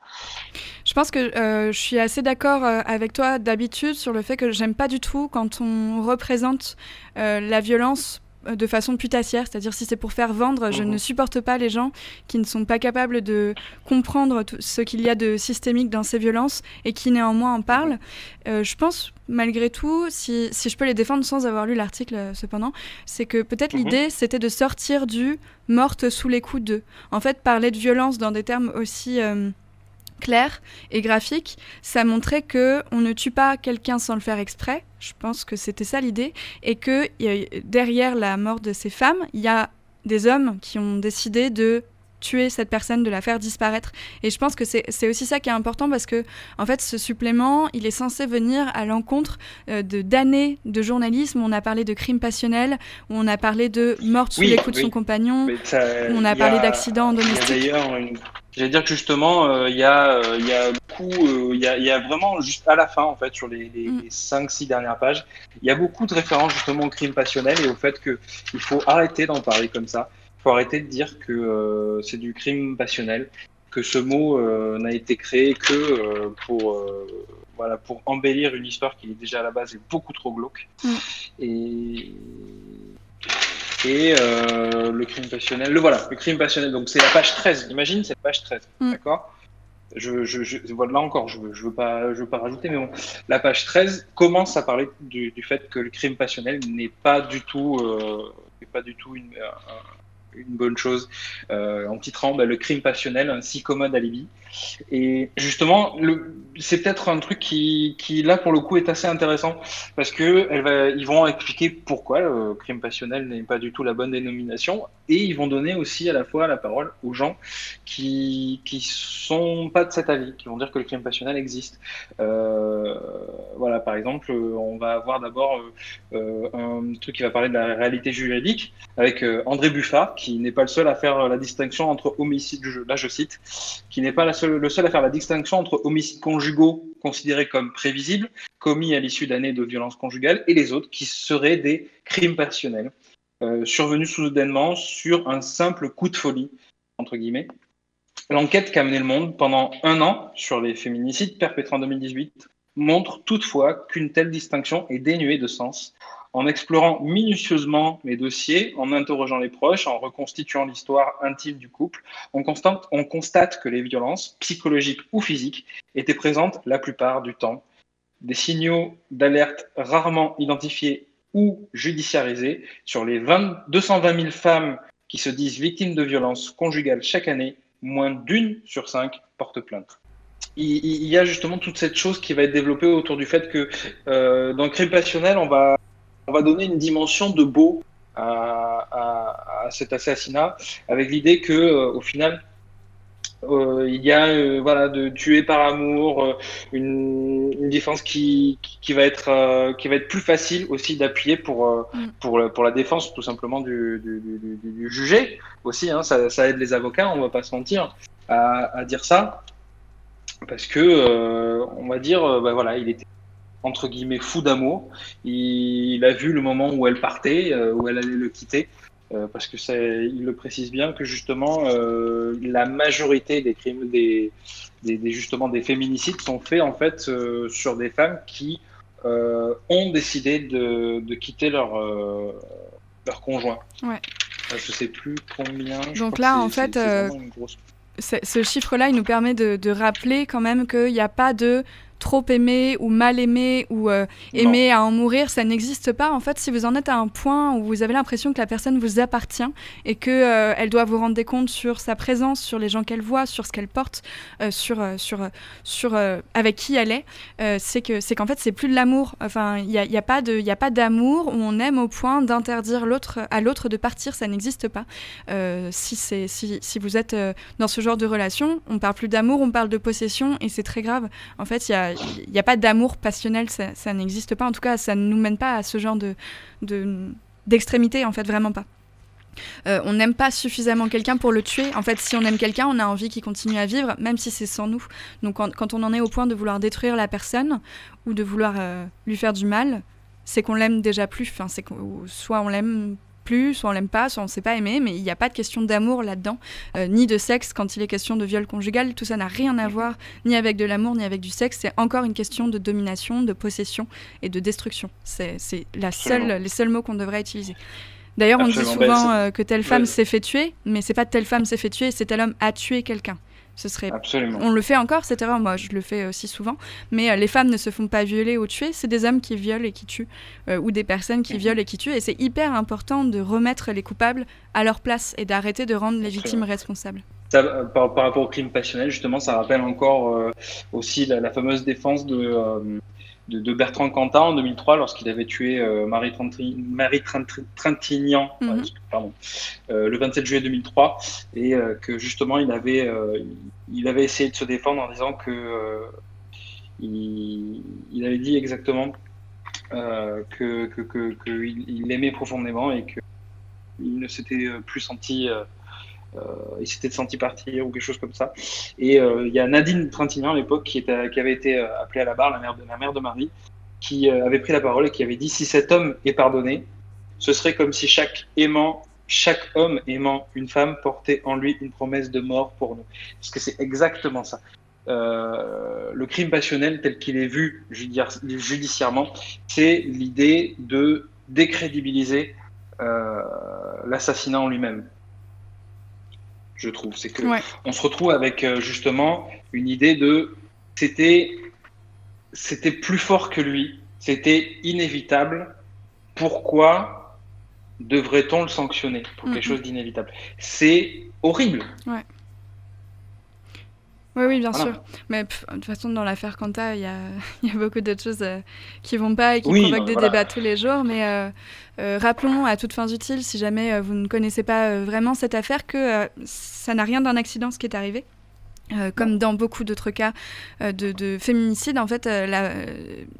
Je pense que euh, je suis assez d'accord euh, avec toi d'habitude sur le fait que j'aime pas du tout quand on représente euh, la violence de façon putassière, c'est-à-dire si c'est pour faire vendre, je ne mhm. supporte pas les gens qui ne sont pas capables de comprendre ce qu'il y a de systémique dans ces violences et qui néanmoins en parlent. je pense malgré tout, si, si, je peux les défendre sans avoir lu l'article cependant, c'est que peut-être mhm. l'idée c'était de sortir du morte sous les coups de. En fait, parler de violence dans des termes aussi clair et graphique, ça montrait que on ne tue pas quelqu'un sans le faire exprès. Je pense que c'était ça l'idée et que derrière la mort de ces femmes, il y a des hommes qui ont décidé de tuer cette personne, de la faire disparaître. Et je pense que c'est aussi ça qui est important parce que, en fait, ce supplément, il est censé venir à l'encontre euh, de d'années de journalisme. Où on a parlé de crimes passionnels, où on a parlé de mort sous les coups de son compagnon, où on a parlé d'accidents domestiques. J'allais dire que justement, il y, a, y a beaucoup, il y, a, y, a, vraiment juste à la fin, en fait, sur les, les, 5-6 mm. dernières pages, il y a beaucoup de références justement au crime passionnel et au fait qu'il faut arrêter d'en parler comme ça. Faut arrêter de dire que c'est du crime passionnel, que ce mot n'a été créé que pour voilà, pour embellir une histoire qui est déjà à la base est beaucoup trop glauque. Mm. Et, et euh, le crime passionnel, le voilà, le crime passionnel. Donc c'est la page 13. Imagine cette page 13, mm. d'accord? Je, je, je, là encore, je veux, je veux pas, je veux pas rajouter, mais bon, la page 13 commence à parler du, du fait que le crime passionnel n'est pas du tout, euh, pas du tout une, une bonne chose euh, en titrant bah, le crime passionnel, un si commode alibi. Et justement, c'est peut-être un truc qui, là, pour le coup, est assez intéressant parce que vont expliquer pourquoi le crime passionnel n'est pas du tout la bonne dénomination et ils vont donner aussi à la fois la parole aux gens qui qui sont pas de cet avis, qui vont dire que le crime passionnel existe. Euh, voilà, par exemple, on va avoir d'abord euh, un truc qui va parler de la réalité juridique avec André Buffard, qui n'est pas le seul à faire la distinction entre homicide, là je cite, qui n'est pas le seul à faire la distinction entre homicides conjugaux considérés comme prévisibles, commis à l'issue d'années de violence conjugale, et les autres qui seraient des crimes passionnels. Euh, survenu soudainement sur un simple coup de folie, entre guillemets. L'enquête qu'a mené le monde pendant un an sur les féminicides perpétrés en 2018 montre toutefois qu'une telle distinction est dénuée de sens. En explorant minutieusement les dossiers, en interrogeant les proches, en reconstituant l'histoire intime du couple, on constate, on constate que les violences, psychologiques ou physiques, étaient présentes la plupart du temps. Des signaux d'alerte rarement identifiés ou judiciarisés. Sur les 20, 220 000 femmes qui se disent victimes de violences conjugales chaque année, moins d'une sur cinq porte plainte. Il, y a justement toute cette chose qui va être développée autour du fait que euh, dans le crime passionnel, on va, on va donner une dimension de beau à, à, à cet assassinat, avec l'idée que euh, au final, euh, il y a euh, voilà de tuer par amour, une, une, défense qui, qui, va être qui va être plus facile aussi d'appuyer pour mm. pour pour la défense tout simplement du, du, du, du jugé aussi. Hein, ça, ça, aide les avocats, on va pas se mentir à, à dire ça parce que on va dire bah, voilà il était entre guillemets fou d'amour. Il, a vu le moment où elle partait, où elle allait le quitter. Euh, parce que il le précise bien que justement euh, la majorité des crimes, des, des, justement des féminicides sont faits en fait euh, sur des femmes qui ont décidé de, de quitter leur leur conjoint. Ouais. je sais plus combien. Donc là, en fait, ce chiffre-là, il nous permet de, de rappeler quand même qu'il n'y a pas de trop aimer ou mal aimer ou euh, aimer à en mourir, ça n'existe pas. En fait, si vous en êtes à un point où vous avez l'impression que la personne vous appartient et que euh, elle doit vous rendre des comptes sur sa présence, sur les gens qu'elle voit, sur ce qu'elle porte, euh, sur sur sur avec qui elle est, c'est que c'est qu'en fait c'est plus de l'amour. Enfin, il n'y a, y a, pas de il a pas d'amour où on aime au point d'interdire l'autre à l'autre de partir, ça n'existe pas. si c'est si, si vous êtes dans ce genre de relation, on parle plus d'amour, on parle de possession et c'est très grave. En fait, il y a n'y a pas d'amour passionnel, ça, n'existe pas. En tout cas, ça ne nous mène pas à ce genre de, d'extrémité, en fait, vraiment pas. Euh, on n'aime pas suffisamment quelqu'un pour le tuer. En fait, si on aime quelqu'un, on a envie qu'il continue à vivre, même si c'est sans nous. Donc, quand, on en est au point de vouloir détruire la personne ou de vouloir euh, lui faire du mal, c'est qu'on l'aime déjà plus. C'est soit on l'aime plus, soit on l'aime pas, soit on ne sait pas aimer, mais il n'y a pas de question d'amour là-dedans, euh, ni de sexe quand il est question de viol conjugal. Tout ça n'a rien à voir ni avec de l'amour, ni avec du sexe. C'est encore une question de domination, de possession et de destruction. C'est la seule, les seuls mots qu'on devrait utiliser. D'ailleurs, on dit souvent euh, que telle femme s'est fait tuer, mais c'est pas telle femme s'est fait tuer, c'est tel homme a tué quelqu'un. Ce serait. Absolument. On le fait encore cette erreur. Moi, je le fais aussi souvent. Mais euh, les femmes ne se font pas violer ou tuer. C'est des hommes qui violent et qui tuent, euh, ou des personnes qui mhm. violent et qui tuent. Et c'est hyper important de remettre les coupables à leur place et d'arrêter de rendre les victimes responsables. Ça, par, rapport au crime passionnel, justement, ça rappelle encore euh, aussi la, fameuse défense de, de, Bertrand Cantat en 2003 lorsqu'il avait tué euh, Marie, Marie Trintignant mhm. euh, le 27 juillet 2003 et euh, que justement il avait, il avait essayé de se défendre en disant que il, il, avait dit exactement que, que, que, aimait profondément et qu'il ne s'était plus senti il s'était senti partir ou quelque chose comme ça. Et il y a Nadine Trintignant à l'époque qui, avait été appelée à la barre, la mère de, la mère de Marie, qui avait pris la parole et qui avait dit si cet homme est pardonné, ce serait comme si chaque aimant chaque homme aimant une femme portait en lui une promesse de mort pour nous. Parce que c'est exactement ça. Euh, le crime passionnel tel qu'il est vu judiciairement, c'est l'idée de décrédibiliser euh, l'assassinat en lui-même. Je trouve, c'est que on se retrouve avec euh, justement une idée de c'était c'était plus fort que lui, c'était inévitable. Pourquoi devrait-on le sanctionner pour quelque chose d'inévitable? C'est horrible. Ouais. Oui, oui, bien sûr. Mais de toute façon, dans l'affaire Quanta, il y a, [LAUGHS] y a, beaucoup d'autres choses euh, qui vont pas et qui provoquent des débats tous les jours. Mais euh, euh, rappelons à toutes fins utiles, si jamais vous ne connaissez pas vraiment cette affaire, que ça n'a rien d'un accident ce qui est arrivé. Euh, comme dans beaucoup d'autres cas euh, de, féminicide, en fait, euh,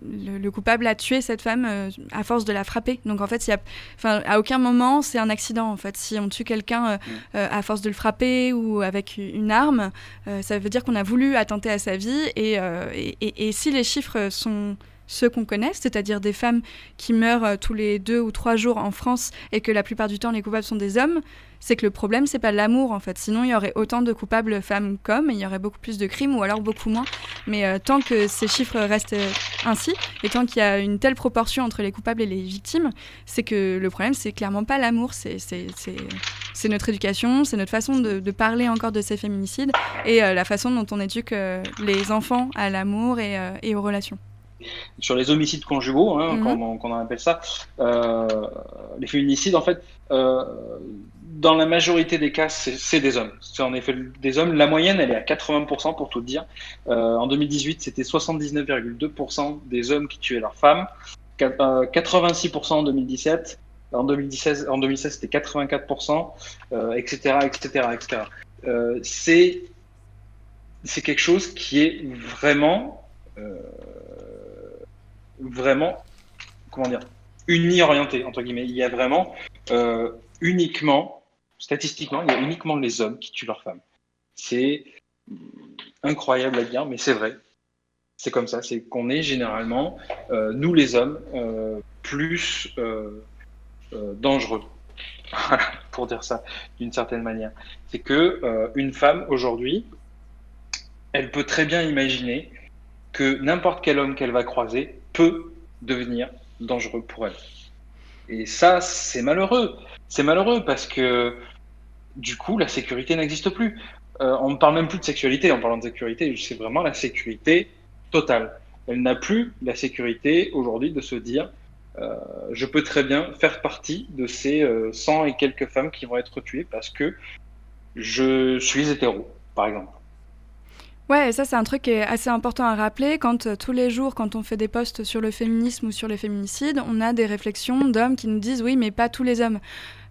le, coupable a tué cette femme à force de la frapper. Donc, en fait, y a, à aucun moment, c'est un accident. En fait, si on tue quelqu'un à force de le frapper ou avec une arme, ça veut dire qu'on a voulu attenter à sa vie. Et, et si les chiffres sont ceux qu'on connaît, c'est-à-dire des femmes qui meurent tous les deux ou trois jours en France et que la plupart du temps les coupables sont des hommes, c'est que le problème, c'est pas l'amour en fait. Sinon, il y aurait autant de coupables femmes qu'hommes, et il y aurait beaucoup plus de crimes ou alors beaucoup moins. Mais euh, tant que ces chiffres restent euh, ainsi, et tant qu'il y a une telle proportion entre les coupables et les victimes, c'est que le problème, c'est clairement pas l'amour, c'est notre éducation, c'est notre façon de, parler encore de ces féminicides et euh, la façon dont on éduque les enfants à l'amour et, aux relations sur les homicides conjugaux, hein, on, appelle ça, les féminicides, en fait, dans la majorité des cas, c'est des hommes. C'est en effet des hommes. La moyenne, elle est à 80% pour tout dire. Euh, en 2018, c'était 79,2% des hommes qui tuaient leurs femmes. 86% en 2017. En 2016, en 2016 c'était 84%, etc., etc., etc. Euh, c'est c'est quelque chose qui est vraiment euh, vraiment comment dire uni orienté entre guillemets. Il y a vraiment uniquement statistiquement, il y a uniquement les hommes qui tuent leurs femmes. C'est incroyable à dire, mais c'est vrai. C'est comme ça, c'est qu'on est généralement, euh, nous les hommes, euh, plus euh, dangereux. [LAUGHS] pour dire ça d'une certaine manière. C'est que une femme aujourd'hui, elle peut très bien imaginer que n'importe quel homme qu'elle va croiser peut devenir dangereux pour elle. Et ça, c'est malheureux. C'est malheureux parce que du coup, la sécurité n'existe plus. Euh, on ne parle même plus de sexualité en parlant de sécurité, c'est vraiment la sécurité totale. Elle n'a plus la sécurité aujourd'hui de se dire euh, je peux très bien faire partie de ces 100 euh, et quelques femmes qui vont être tuées parce que je suis hétéro, par exemple. Ouais, ça c'est un truc qui est assez important à rappeler. Quand tous les jours, quand on fait des posts sur le féminisme ou sur les féminicides, on a des réflexions d'hommes qui nous disent oui, mais pas tous les hommes.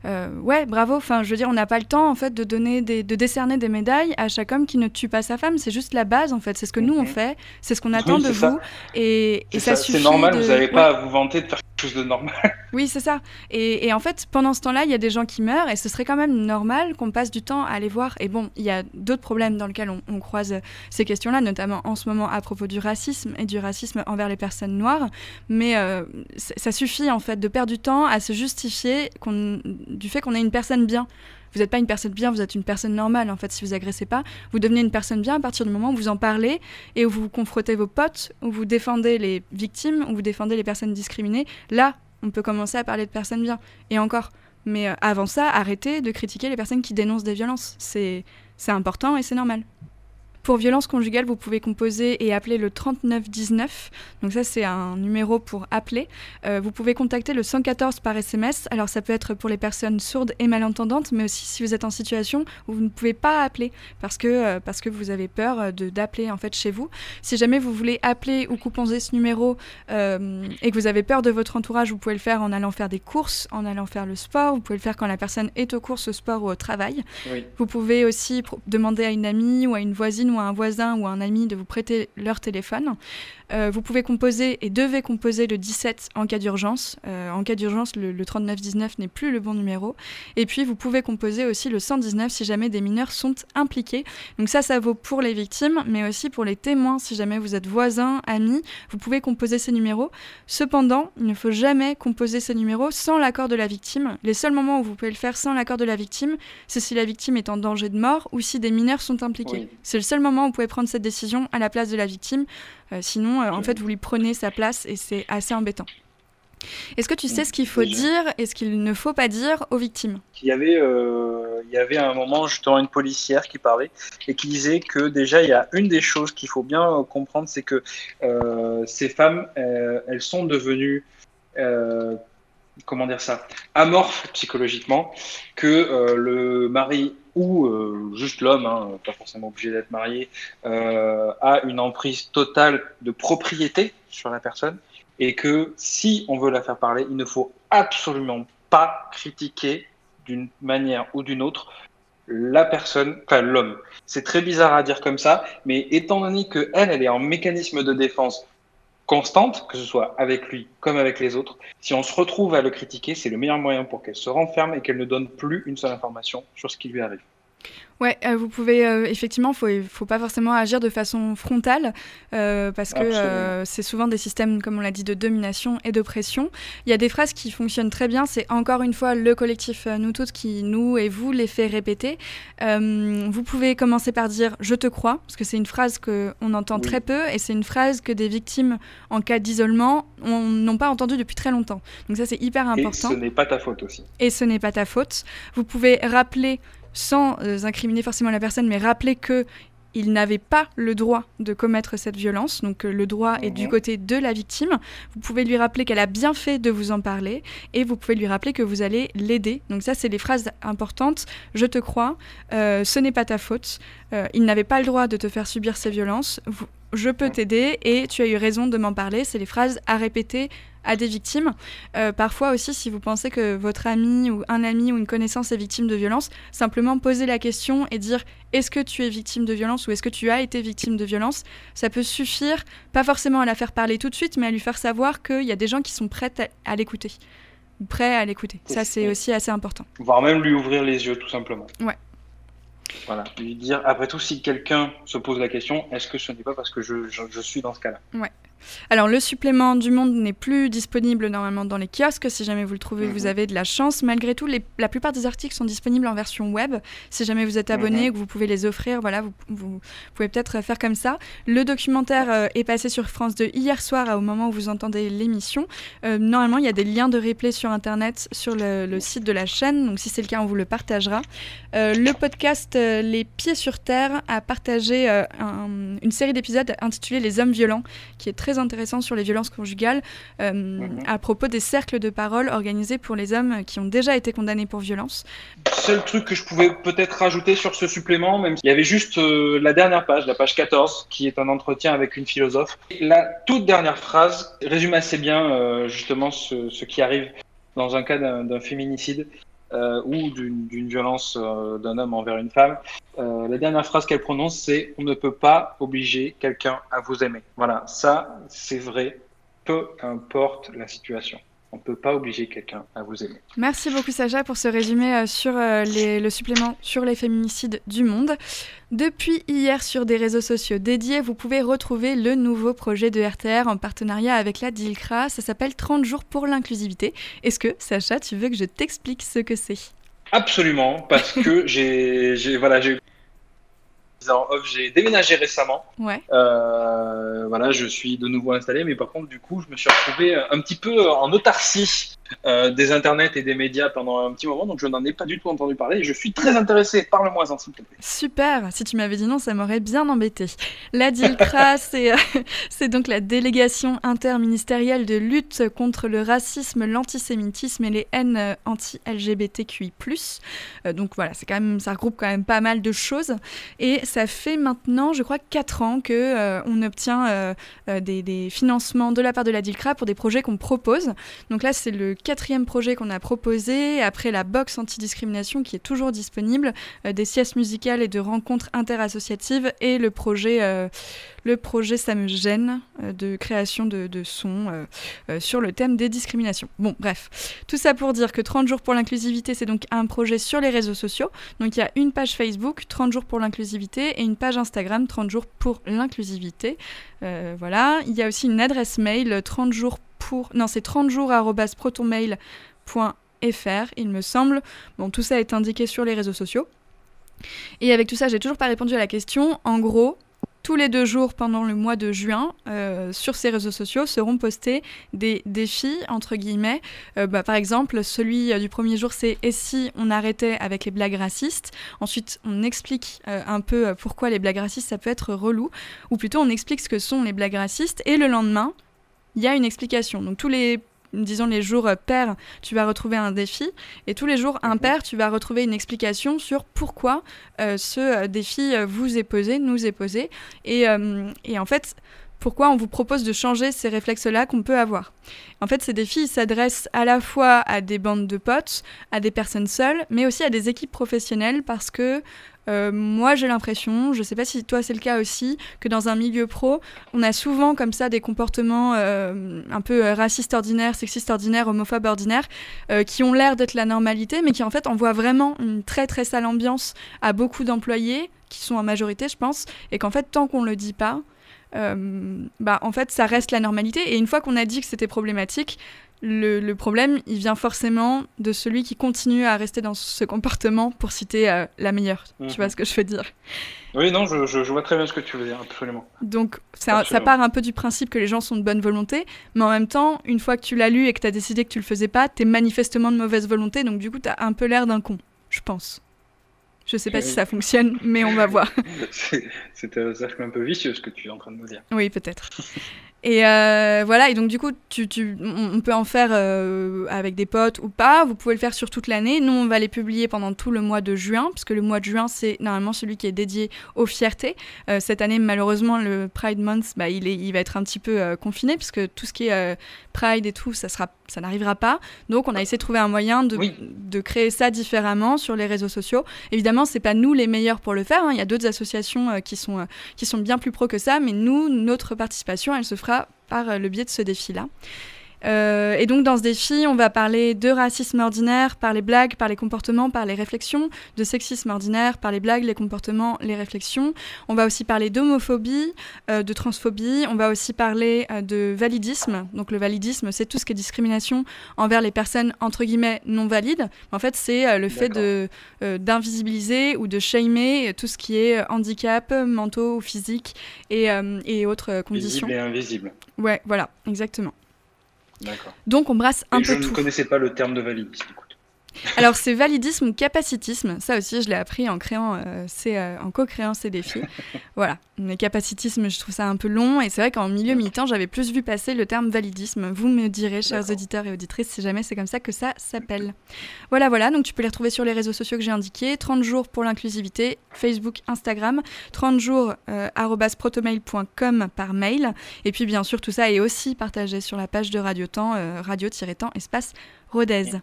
Euh, ouais, bravo. Enfin, je veux dire, on n'a pas le temps en fait de donner, des, de décerner des médailles à chaque homme qui ne tue pas sa femme. C'est juste la base en fait. C'est ce que nous on fait. C'est ce qu'on attend de vous. Et, et ça, suffit. C'est normal. Vous n'avez pas à vous vanter de faire quelque chose de normal. [LAUGHS] Oui, c'est ça. Et, et, en fait, pendant ce temps-là, il y a des gens qui meurent et ce serait quand même normal qu'on passe du temps à aller voir. Et bon, il y a d'autres problèmes dans lesquels on, croise ces questions-là, notamment en ce moment à propos du racisme et du racisme envers les personnes noires. Mais euh, ça suffit en fait de perdre du temps à se justifier du fait qu'on est une personne bien. Vous n'êtes pas une personne bien, vous êtes une personne normale. En fait, si vous agressez pas, vous devenez une personne bien à partir du moment où vous en parlez et où vous confrontez vos potes, où vous défendez les victimes, où vous défendez les personnes discriminées. Là, on peut commencer à parler de personnes bien. Et encore. Mais euh, avant ça, arrêtez de critiquer les personnes qui dénoncent des violences. C'est important et c'est normal. Pour violence conjugale, vous pouvez composer et appeler le 3919. Donc ça, c'est un numéro pour appeler. Euh, vous pouvez contacter le 114 par SMS. Alors ça peut être pour les personnes sourdes et malentendantes, mais aussi si vous êtes en situation où vous ne pouvez pas appeler parce que, euh, parce que vous avez peur euh, d'appeler en fait chez vous. Si jamais vous voulez appeler ou composer ce numéro et que vous avez peur de votre entourage, vous pouvez le faire en allant faire des courses, en allant faire le sport. Vous pouvez le faire quand la personne est aux courses, au sport ou au travail. Vous pouvez aussi demander à une amie ou à une voisine ou à un voisin ou à un ami de vous prêter leur téléphone. Euh, vous pouvez composer et devez composer le 17 en cas d'urgence. Euh, en cas d'urgence, le, 3919 n'est plus le bon numéro. Et puis, vous pouvez composer aussi le 119 si jamais des mineurs sont impliqués. Donc ça, ça vaut pour les victimes, mais aussi pour les témoins. Si jamais vous êtes voisins, amis, vous pouvez composer ces numéros. Cependant, il ne faut jamais composer ces numéros sans l'accord de la victime. Les seuls moments où vous pouvez le faire sans l'accord de la victime, c'est si la victime est en danger de mort ou si des mineurs sont impliqués. C'est le seul moment où vous pouvez prendre cette décision à la place de la victime. Euh, sinon, euh, en fait, vous lui prenez sa place et c'est assez embêtant. Est-ce que tu sais ce qu'il faut dire et ce qu'il ne faut pas dire aux victimes? Il y, avait, euh, il y avait un moment justement une policière qui parlait et qui disait que déjà il y a une des choses qu'il faut bien comprendre, c'est que ces femmes, elles sont devenues comment dire ça, amorphes psychologiquement, que le mari ou euh, juste l'homme, hein, pas forcément obligé d'être marié, euh, a une emprise totale de propriété sur la personne et que si on veut la faire parler, il ne faut absolument pas critiquer d'une manière ou d'une autre la personne, enfin l'homme. C'est très bizarre à dire comme ça, mais étant donné que elle, elle est en mécanisme de défense constante, que ce soit avec lui comme avec les autres, si on se retrouve à le critiquer, c'est le meilleur moyen pour qu'elle se renferme et qu'elle ne donne plus une seule information sur ce qui lui arrive. Ouais, euh, vous pouvez euh, effectivement, faut faut pas forcément agir de façon frontale euh, parce que c'est souvent des systèmes, comme on l'a dit, de domination et de pression. Il y a des phrases qui fonctionnent très bien. C'est encore une fois le collectif nous toutes qui nous et vous les fait répéter. vous pouvez commencer par dire je te crois parce que c'est une phrase que on entend très peu et c'est une phrase que des victimes en cas d'isolement n'ont pas entendue depuis très longtemps. Donc ça c'est hyper important. Et ce n'est pas ta faute aussi. Et ce n'est pas ta faute. Vous pouvez rappeler sans euh, incriminer forcément la personne, mais rappeler que il n'avait pas le droit de commettre cette violence, donc euh, le droit est du côté de la victime. Vous pouvez lui rappeler qu'elle a bien fait de vous en parler et vous pouvez lui rappeler que vous allez l'aider. Donc ça, c'est les phrases importantes. Je te crois, euh, ce n'est pas ta faute, il n'avait pas le droit de te faire subir ces violences, je peux t'aider et tu as eu raison de m'en parler. C'est les phrases à répéter à des victimes. Euh, parfois aussi, si vous pensez que votre ami ou un ami ou une connaissance est victime de violence, simplement poser la question et dire est-ce que tu es victime de violence ou est-ce que tu as été victime de violence? Ça peut suffire, pas forcément à la faire parler tout de suite, mais à lui faire savoir qu'il y a des gens qui sont prêts à, l'écouter. Prêts à l'écouter. Ça, c'est aussi assez important. Voire même lui ouvrir les yeux, tout simplement. Ouais. Voilà, lui dire, après tout, si quelqu'un se pose la question, est-ce que ce n'est pas parce que je, je, je suis dans ce cas-là? Ouais. Alors le supplément du monde n'est plus disponible normalement dans les kiosques. Si jamais vous le trouvez, vous mhm. avez de la chance. Malgré tout, la plupart des articles sont disponibles en version web. Si jamais vous êtes abonné, mhm. que vous pouvez les offrir, voilà, vous, pouvez peut-être faire comme ça. Le documentaire euh, est passé sur France 2 hier soir, au moment où vous entendez l'émission. Euh, normalement, il y a des liens de replay sur Internet, sur le, site de la chaîne. Donc si c'est le cas, on vous le partagera. Euh, le podcast Les Pieds sur Terre a partagé une série d'épisodes intitulée Les Hommes Violents, qui est très intéressant sur les violences conjugales euh, mhm. à propos des cercles de parole organisés pour les hommes qui ont déjà été condamnés pour violence. Seul truc que je pouvais peut-être rajouter sur ce supplément, même il y avait juste euh, la dernière page, la page 14, qui est un entretien avec une philosophe. La toute dernière phrase résume assez bien euh, justement ce, ce qui arrive dans un cas d'un féminicide. Euh, ou d'une violence euh, d'un homme envers une femme, euh, la dernière phrase qu'elle prononce, c'est On ne peut pas obliger quelqu'un à vous aimer. Voilà, ça, c'est vrai, peu importe la situation. On ne peut pas obliger quelqu'un à vous aimer. Merci beaucoup Sacha pour ce résumé euh, sur euh, le supplément sur les féminicides du monde. Depuis hier sur des réseaux sociaux dédiés, vous pouvez retrouver le nouveau projet de RTR en partenariat avec la DILCRA. Ça s'appelle 30 jours pour l'inclusivité. Est-ce que Sacha, tu veux que je t'explique ce que c'est? Absolument, parce que [LAUGHS] j'ai voilà, j'ai j'ai déménagé récemment. Ouais. Euh, voilà, je suis de nouveau installé, mais par contre, du coup, je me suis retrouvé un petit peu en autarcie euh, des internets et des médias pendant un petit moment, donc je n'en ai pas du tout entendu parler et je suis très intéressé. Parle-moi, s'il te plaît. Super, si tu m'avais dit non, ça m'aurait bien embêté. La DILCRA, [LAUGHS] euh, c'est donc la délégation interministérielle de lutte contre le racisme, l'antisémitisme et les haines euh, anti-LGBTQI. donc voilà, c'est quand même, ça regroupe quand même pas mal de choses. Et ça fait maintenant, je crois, 4 ans que euh, on obtient euh, euh, des, financements de la part de la DILCRA pour des projets qu'on propose. Donc là, c'est le quatrième projet qu'on a proposé, après la box anti-discrimination qui est toujours disponible, des siestes musicales et de rencontres interassociatives, et le projet le projet Ça me gêne euh, de création de, sons euh, euh, sur le thème des discriminations. Bon, bref, tout ça pour dire que 30 jours pour l'inclusivité, c'est donc un projet sur les réseaux sociaux. Donc il y a une page Facebook, 30 jours pour l'inclusivité, et une page Instagram, 30 jours pour l'inclusivité. voilà, il y a aussi une adresse mail, 30 jours pour... Non, c'est 30 jours il me semble. Bon, tout ça est indiqué sur les réseaux sociaux. Et avec tout ça, j'ai toujours pas répondu à la question. En gros, tous les deux jours pendant le mois de juin, euh, sur ces réseaux sociaux seront postés des défis, entre guillemets. Euh, bah, par exemple, celui euh, du premier jour, c'est Et si on arrêtait avec les blagues racistes? Ensuite, on explique un peu pourquoi les blagues racistes, ça peut être relou. Ou plutôt, on explique ce que sont les blagues racistes. Et le lendemain, il y a une explication. Donc tous les disons les jours pairs, tu vas retrouver un défi, et tous les jours impair, tu vas retrouver une explication sur pourquoi euh, ce euh, défi euh, vous est posé, nous est posé, et, et en fait, pourquoi on vous propose de changer ces réflexes-là qu'on peut avoir. En fait, ces défis s'adressent à la fois à des bandes de potes, à des personnes seules, mais aussi à des équipes professionnelles parce que euh, moi, j'ai l'impression, je ne sais pas si toi c'est le cas aussi, que dans un milieu pro, on a souvent comme ça des comportements euh, un peu euh, racistes ordinaires, sexistes ordinaires, homophobes ordinaires, qui ont l'air d'être la normalité, mais qui en fait envoient vraiment une très très sale ambiance à beaucoup d'employés, qui sont en majorité, je pense, et qu'en fait, tant qu'on ne le dit pas, bah, en fait, ça reste la normalité. Et une fois qu'on a dit que c'était problématique, le, problème, il vient forcément de celui qui continue à rester dans ce comportement pour citer euh, la meilleure. Tu vois mhm. ce que je veux dire? Oui, non, je, vois très bien ce que tu veux dire, absolument. Donc, ça, part un peu du principe que les gens sont de bonne volonté, mais en même temps, une fois que tu l'as lu et que tu as décidé que tu le faisais pas, tu es manifestement de mauvaise volonté, donc du coup, tu as un peu l'air d'un con, je pense. Je sais pas si ça fonctionne, mais on va voir. [LAUGHS] C'est un cercle un peu vicieux ce que tu es en train de nous dire. Oui, peut-être. Et euh, voilà, et donc du coup, tu, tu, on peut en faire euh, avec des potes ou pas, vous pouvez le faire sur toute l'année. Nous, on va les publier pendant tout le mois de juin, parce que le mois de juin, c'est normalement celui qui est dédié aux fiertés. Euh, cette année, malheureusement, le Pride Month, bah, il, est, il va être un petit peu confiné, puisque tout ce qui est Pride et tout, ça, sera, ça n'arrivera pas. Donc, on a essayé de trouver un moyen de, de créer ça différemment sur les réseaux sociaux. Évidemment, c'est pas nous les meilleurs pour le faire, hein. il y a d'autres associations qui, sont, qui sont bien plus pro que ça, mais nous, notre participation, elle se fera par euh, le biais de ce défi-là. Euh, et donc dans ce défi, on va parler de racisme ordinaire par les blagues, par les comportements, par les réflexions, de sexisme ordinaire par les blagues, les comportements, les réflexions. On va aussi parler d'homophobie, euh, de transphobie. On va aussi parler euh, de validisme. Donc le validisme, c'est tout ce qui est discrimination envers les personnes entre guillemets non valides. En fait, c'est le fait de d'invisibiliser ou de shamer tout ce qui est handicap mentaux ou physiques et, et autres conditions. Visible et invisible. Ouais, voilà, exactement. Donc on brasse un peu tout. Je ne connaissais pas le terme de validisme. Alors c'est validisme ou capacitisme, ça aussi je l'ai appris en créant, euh, euh, en co-créant ces défis. voilà, mais capacitisme je trouve ça un peu long. Et c'est vrai qu'en milieu militant j'avais plus vu passer le terme validisme. Vous me direz, chers auditeurs et auditrices, si jamais c'est comme ça que ça s'appelle. Voilà, voilà, donc tu peux les retrouver sur les réseaux sociaux que j'ai indiqués, 30 jours pour l'inclusivité, Facebook, Instagram, 30 jours euh, protomail.com par mail. Et puis bien sûr tout ça est aussi partagé sur la page de Radio Temps, euh, radio-temps espace Rodez.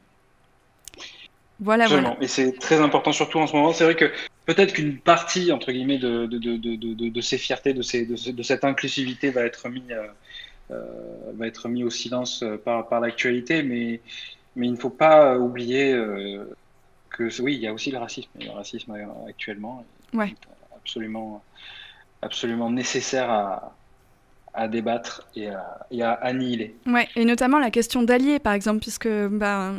Voilà, voilà. Et c'est très important, surtout en ce moment. C'est vrai que peut-être qu'une partie, entre guillemets, de, de, de, de, ces fiertés, de, ces, de, cette inclusivité va être mis, euh, euh, va être mis au silence euh, par, par l'actualité, mais, mais il ne faut pas oublier que oui, il y a aussi le racisme. Le racisme actuellement ouais. absolument, absolument nécessaire à, à débattre et à, annihiler. Ouais, et notamment la question d'allier, par exemple, puisque bah,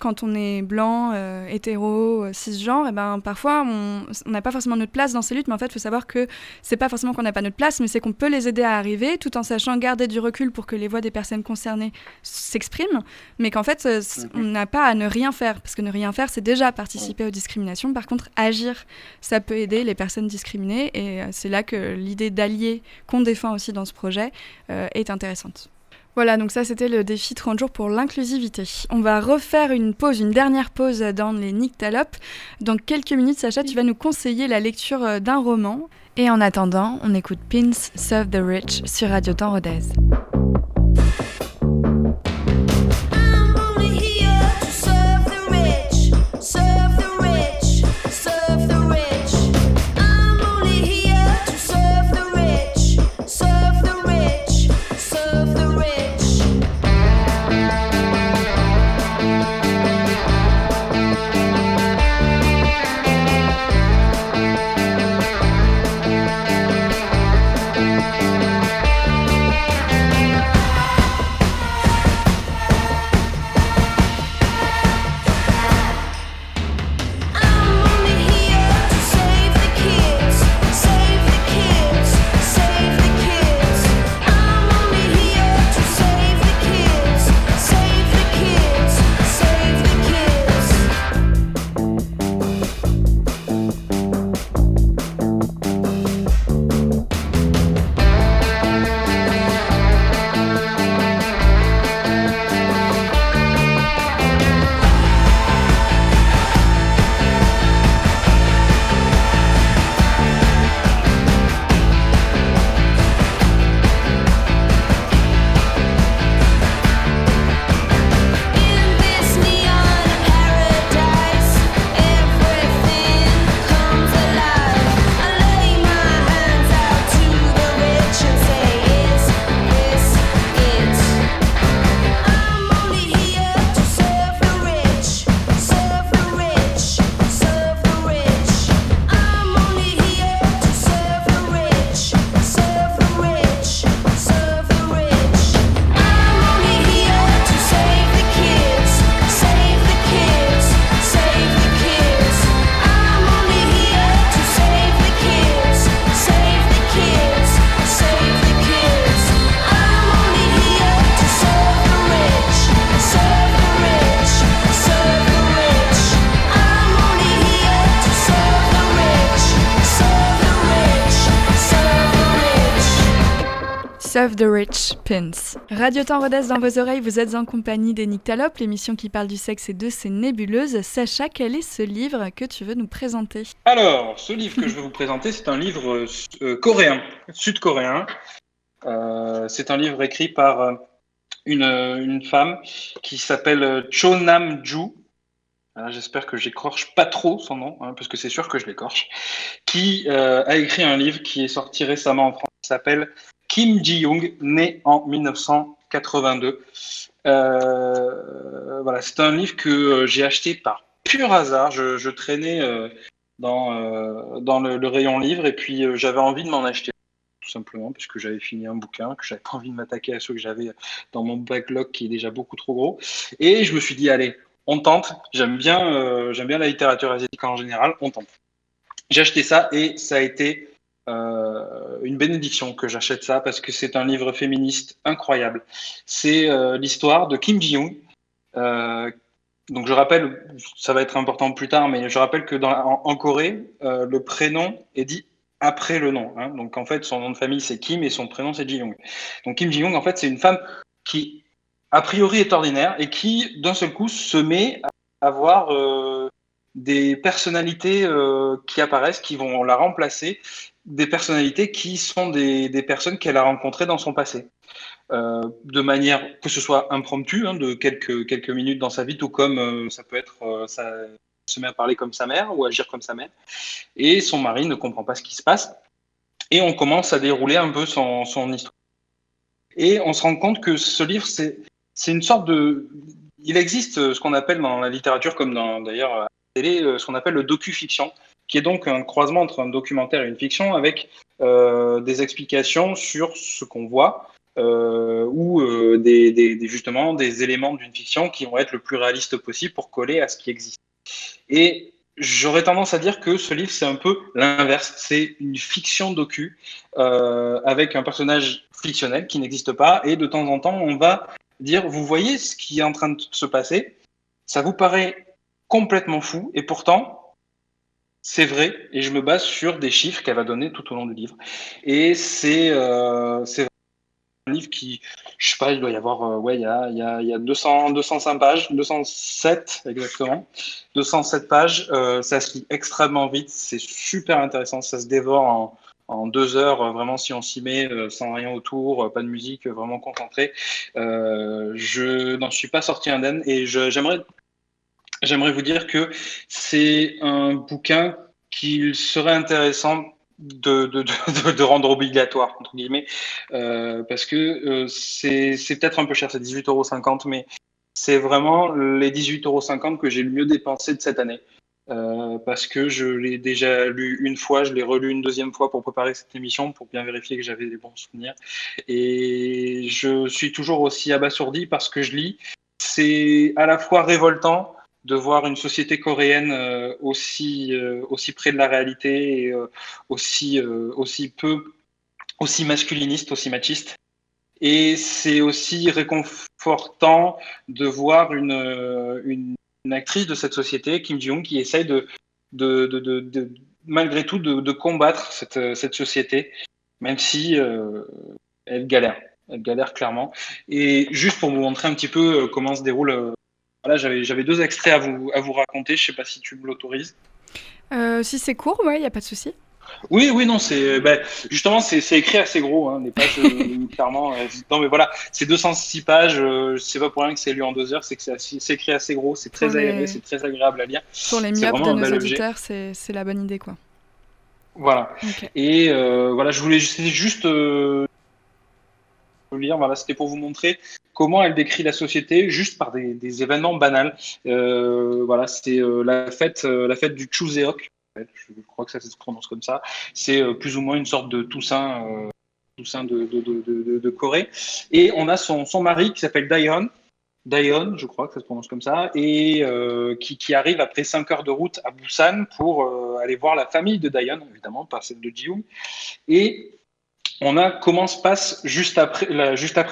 quand on est blanc, euh, hétéro, cisgenre, et ben, parfois on n'a pas forcément notre place dans ces luttes, mais en fait, il faut savoir que c'est pas forcément qu'on n'a pas notre place, mais c'est qu'on peut les aider à arriver tout en sachant garder du recul pour que les voix des personnes concernées s'expriment, mais qu'en fait, euh, mhm. on n'a pas à ne rien faire, parce que ne rien faire, c'est déjà participer aux discriminations. Par contre, agir, ça peut aider les personnes discriminées, et euh, c'est là que l'idée d'allier qu'on défend aussi dans ce projet euh, est intéressante. Voilà, donc ça c'était le défi 30 jours pour l'inclusivité. On va refaire une pause, une dernière pause dans les Nyctalopes. Dans quelques minutes, Sacha, tu vas nous conseiller la lecture euh, d'un roman. Et en attendant, on écoute Pins Serve the Rich sur Radio Temps Rodez. Radio Temps Rodez dans vos oreilles, vous êtes en compagnie des Nyctalopes, l'émission qui parle du sexe et de ses nébuleuses. Sacha, quel est ce livre que tu veux nous présenter? Alors, ce livre que je veux vous présenter, c'est un livre euh, coréen, sud-coréen. Euh, c'est un livre écrit par euh, une, une, femme qui s'appelle Cho Nam-ju. J'espère que j'écorche pas trop son nom, hein, parce que c'est sûr que je l'écorche. Qui a écrit un livre qui est sorti récemment en France, qui s'appelle Kim Ji-young, né en 1982. Euh, voilà, c'est un livre que euh, j'ai acheté par pur hasard. Je, traînais euh, dans, dans le, rayon livre et puis j'avais envie de m'en acheter tout simplement parce que j'avais fini un bouquin, que j'avais [LAUGHS] pas envie de m'attaquer à ceux que j'avais dans mon backlog qui est déjà beaucoup trop gros. Et je me suis dit, allez, on tente. J'aime bien, j'aime bien la littérature asiatique en général, on tente. J'ai acheté ça et ça a été euh, une bénédiction que j'achète ça parce que c'est un livre féministe incroyable. C'est euh, l'histoire de Kim Ji-young. Euh, donc je rappelle, ça va être important plus tard, mais je rappelle que en, Corée, le prénom est dit après le nom. Hein. Donc en fait, son nom de famille c'est Kim et son prénom c'est Ji-young. Donc Kim Ji-young, en fait, c'est une femme qui a priori est ordinaire et qui d'un seul coup se met à avoir des personnalités qui apparaissent, qui vont la remplacer des personnalités qui sont des, personnes qu'elle a rencontrées dans son passé. Euh, de manière que ce soit impromptue, hein, de quelques, quelques minutes dans sa vie, tout comme euh, ça peut être euh, ça, se met à parler comme sa mère ou agir comme sa mère. Et son mari ne comprend pas ce qui se passe. Et on commence à dérouler un peu son, son histoire. Et on se rend compte que ce livre, c'est une sorte de. Il existe ce qu'on appelle dans la littérature, comme d'ailleurs à la télé, ce qu'on appelle le docu-fiction qui est donc un croisement entre un documentaire et une fiction avec euh, des explications sur ce qu'on voit euh, ou euh, des, justement des éléments d'une fiction qui vont être le plus réaliste possible pour coller à ce qui existe. Et j'aurais tendance à dire que ce livre, c'est un peu l'inverse. C'est une fiction docu avec un personnage fictionnel qui n'existe pas et de temps en temps, on va dire, vous voyez ce qui est en train de se passer, ça vous paraît complètement fou et pourtant, c'est vrai, et je me base sur des chiffres qu'elle va donner tout au long du livre. Et c'est euh, un livre qui, je sais pas, il doit y avoir, euh, ouais, il y a, il y a, il y a 200, 205 pages, 207 exactement, 207 pages. Euh, ça se lit extrêmement vite, c'est super intéressant, ça se dévore en, en deux heures, euh, vraiment si on s'y met, euh, sans rien autour, euh, pas de musique, vraiment concentré. je n'en suis pas sorti indemne et j'aimerais j'aimerais vous dire que c'est un bouquin qu'il serait intéressant de, rendre obligatoire, entre guillemets, euh, parce que euh, c'est peut-être un peu cher, c'est 18,50 euros, mais c'est vraiment les 18,50 euros que j'ai le mieux dépensé de cette année. Euh, parce que je l'ai déjà lu une fois, je l'ai relu une deuxième fois pour préparer cette émission, pour bien vérifier que j'avais des bons souvenirs. Et je suis toujours aussi abasourdi parce que je lis. C'est à la fois révoltant, de voir une société coréenne euh, aussi, euh, aussi près de la réalité et euh, aussi, aussi peu, aussi masculiniste, aussi machiste. Et c'est aussi réconfortant de voir une, une, actrice de cette société, Kim Ji-young, qui essaye de, de, de, de, malgré tout de, combattre cette, cette, société, même si elle galère. Elle galère clairement. Et juste pour vous montrer un petit peu comment se déroule voilà, j'avais deux extraits à vous, à vous raconter. Je sais pas si tu me l'autorises. Euh, si c'est court, ouais, il n'y a pas de souci. Oui, oui, non, c'est ben, justement c'est écrit assez gros, hein, pages euh, [LAUGHS] clairement. Euh, non, mais voilà, c'est 206 pages. Euh, c'est pas pour rien que c'est lu en deux heures, c'est que c'est écrit assez gros, c'est très aéré, c'est très agréable à lire. Pour les myopes de nos auditeurs, c'est la bonne idée, quoi. Voilà. Et voilà, je voulais juste lire. Voilà, c'était pour vous montrer comment elle décrit la société juste par des, événements banals. Euh, voilà, c'est euh, la fête, euh, la fête du Chuseok. Je crois que ça se prononce comme ça. C'est plus ou moins une sorte de Toussaint, de, Corée. Et on a son, mari qui s'appelle Daeon. Daeon, je crois que ça se prononce comme ça, et qui, arrive après 5 heures de route à Busan pour aller voir la famille de Daeon, évidemment, pas celle de Jiwoong. Et on a comment se passe juste après,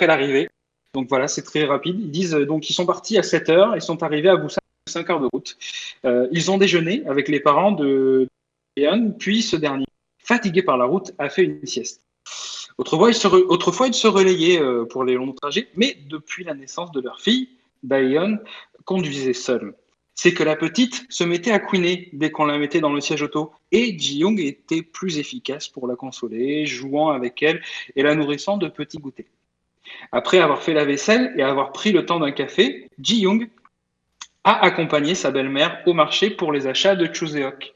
l'arrivée. Donc voilà, c'est très rapide. Ils disent euh, donc ils sont partis à 7 heures, ils sont arrivés à Busan à 5 heures de route. Euh, ils ont déjeuné avec les parents de Yeon, puis ce dernier, fatigué par la route, a fait une sieste. Autrefois, ils se, relayaient euh, pour les longs trajets, mais depuis la naissance de leur fille, Daeon conduisait seule. C'est que la petite se mettait à couiner dès qu'on la mettait dans le siège auto, et Ji-young était plus efficace pour la consoler, jouant avec elle et la nourrissant de petits goûters. Après avoir fait la vaisselle et avoir pris le temps d'un café, Ji-young a accompagné sa belle-mère au marché pour les achats de Chuseok.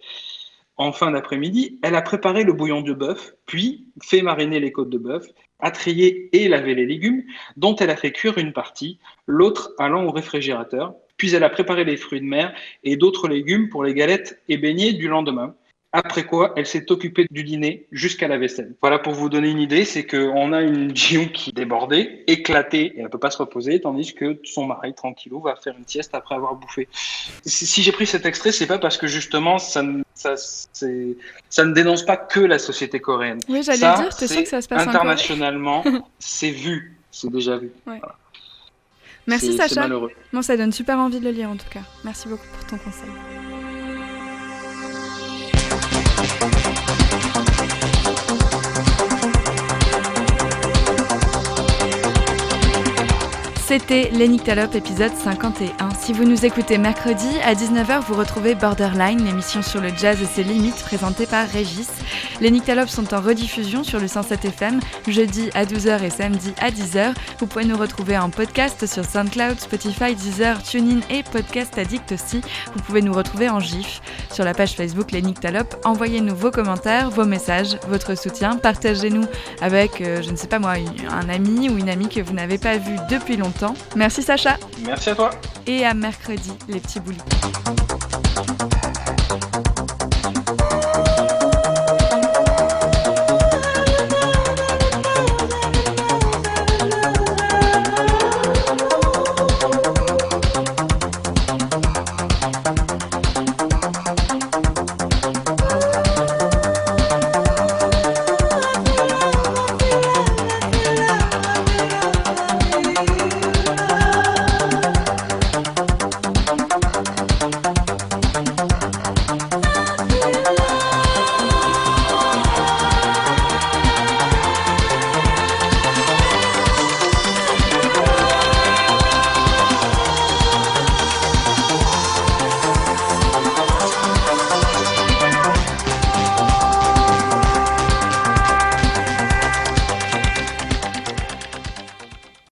En fin d'après-midi, elle a préparé le bouillon de bœuf, puis fait mariner les côtes de bœuf, a trié et lavé les légumes, dont elle a fait cuire une partie, l'autre allant au réfrigérateur, puis elle a préparé les fruits de mer et d'autres légumes pour les galettes et beignets du lendemain. Après quoi, elle s'est occupée du dîner jusqu'à la vaisselle. Voilà pour vous donner une idée, c'est qu'on a une Jion qui débordée, éclatée, et elle peut pas se reposer, tandis que son mari, tranquillou, va faire une sieste après avoir bouffé. Si, j'ai pris cet extrait, c'est pas parce que justement, ça, ça, ça, ne dénonce pas que la société coréenne. Oui, j'allais dire, c'est sûr que ça se passe internationalement, [LAUGHS] c'est vu, c'est déjà vu. Merci Sacha. Bon, ça donne super envie de le lire en tout cas. Merci beaucoup pour ton conseil. C'était l'Enictalope épisode 51. Si vous nous écoutez mercredi, à 19h, vous retrouvez Borderline, l'émission sur le jazz et ses limites présentée par Régis. Les Nyctalopes sont en rediffusion sur le 107 FM, jeudi à 12h et samedi à 10h. Vous pouvez nous retrouver en podcast sur SoundCloud, Spotify, Deezer, TuneIn et Podcast Addict aussi. Vous pouvez nous retrouver en GIF sur la page Facebook Les Nyctalopes. Envoyez-nous vos commentaires, vos messages, votre soutien. Partagez-nous avec, euh, je ne sais pas moi, un ami ou une amie que vous n'avez pas vu depuis longtemps Merci Sacha. Merci à toi. Et à mercredi, les petits boulis.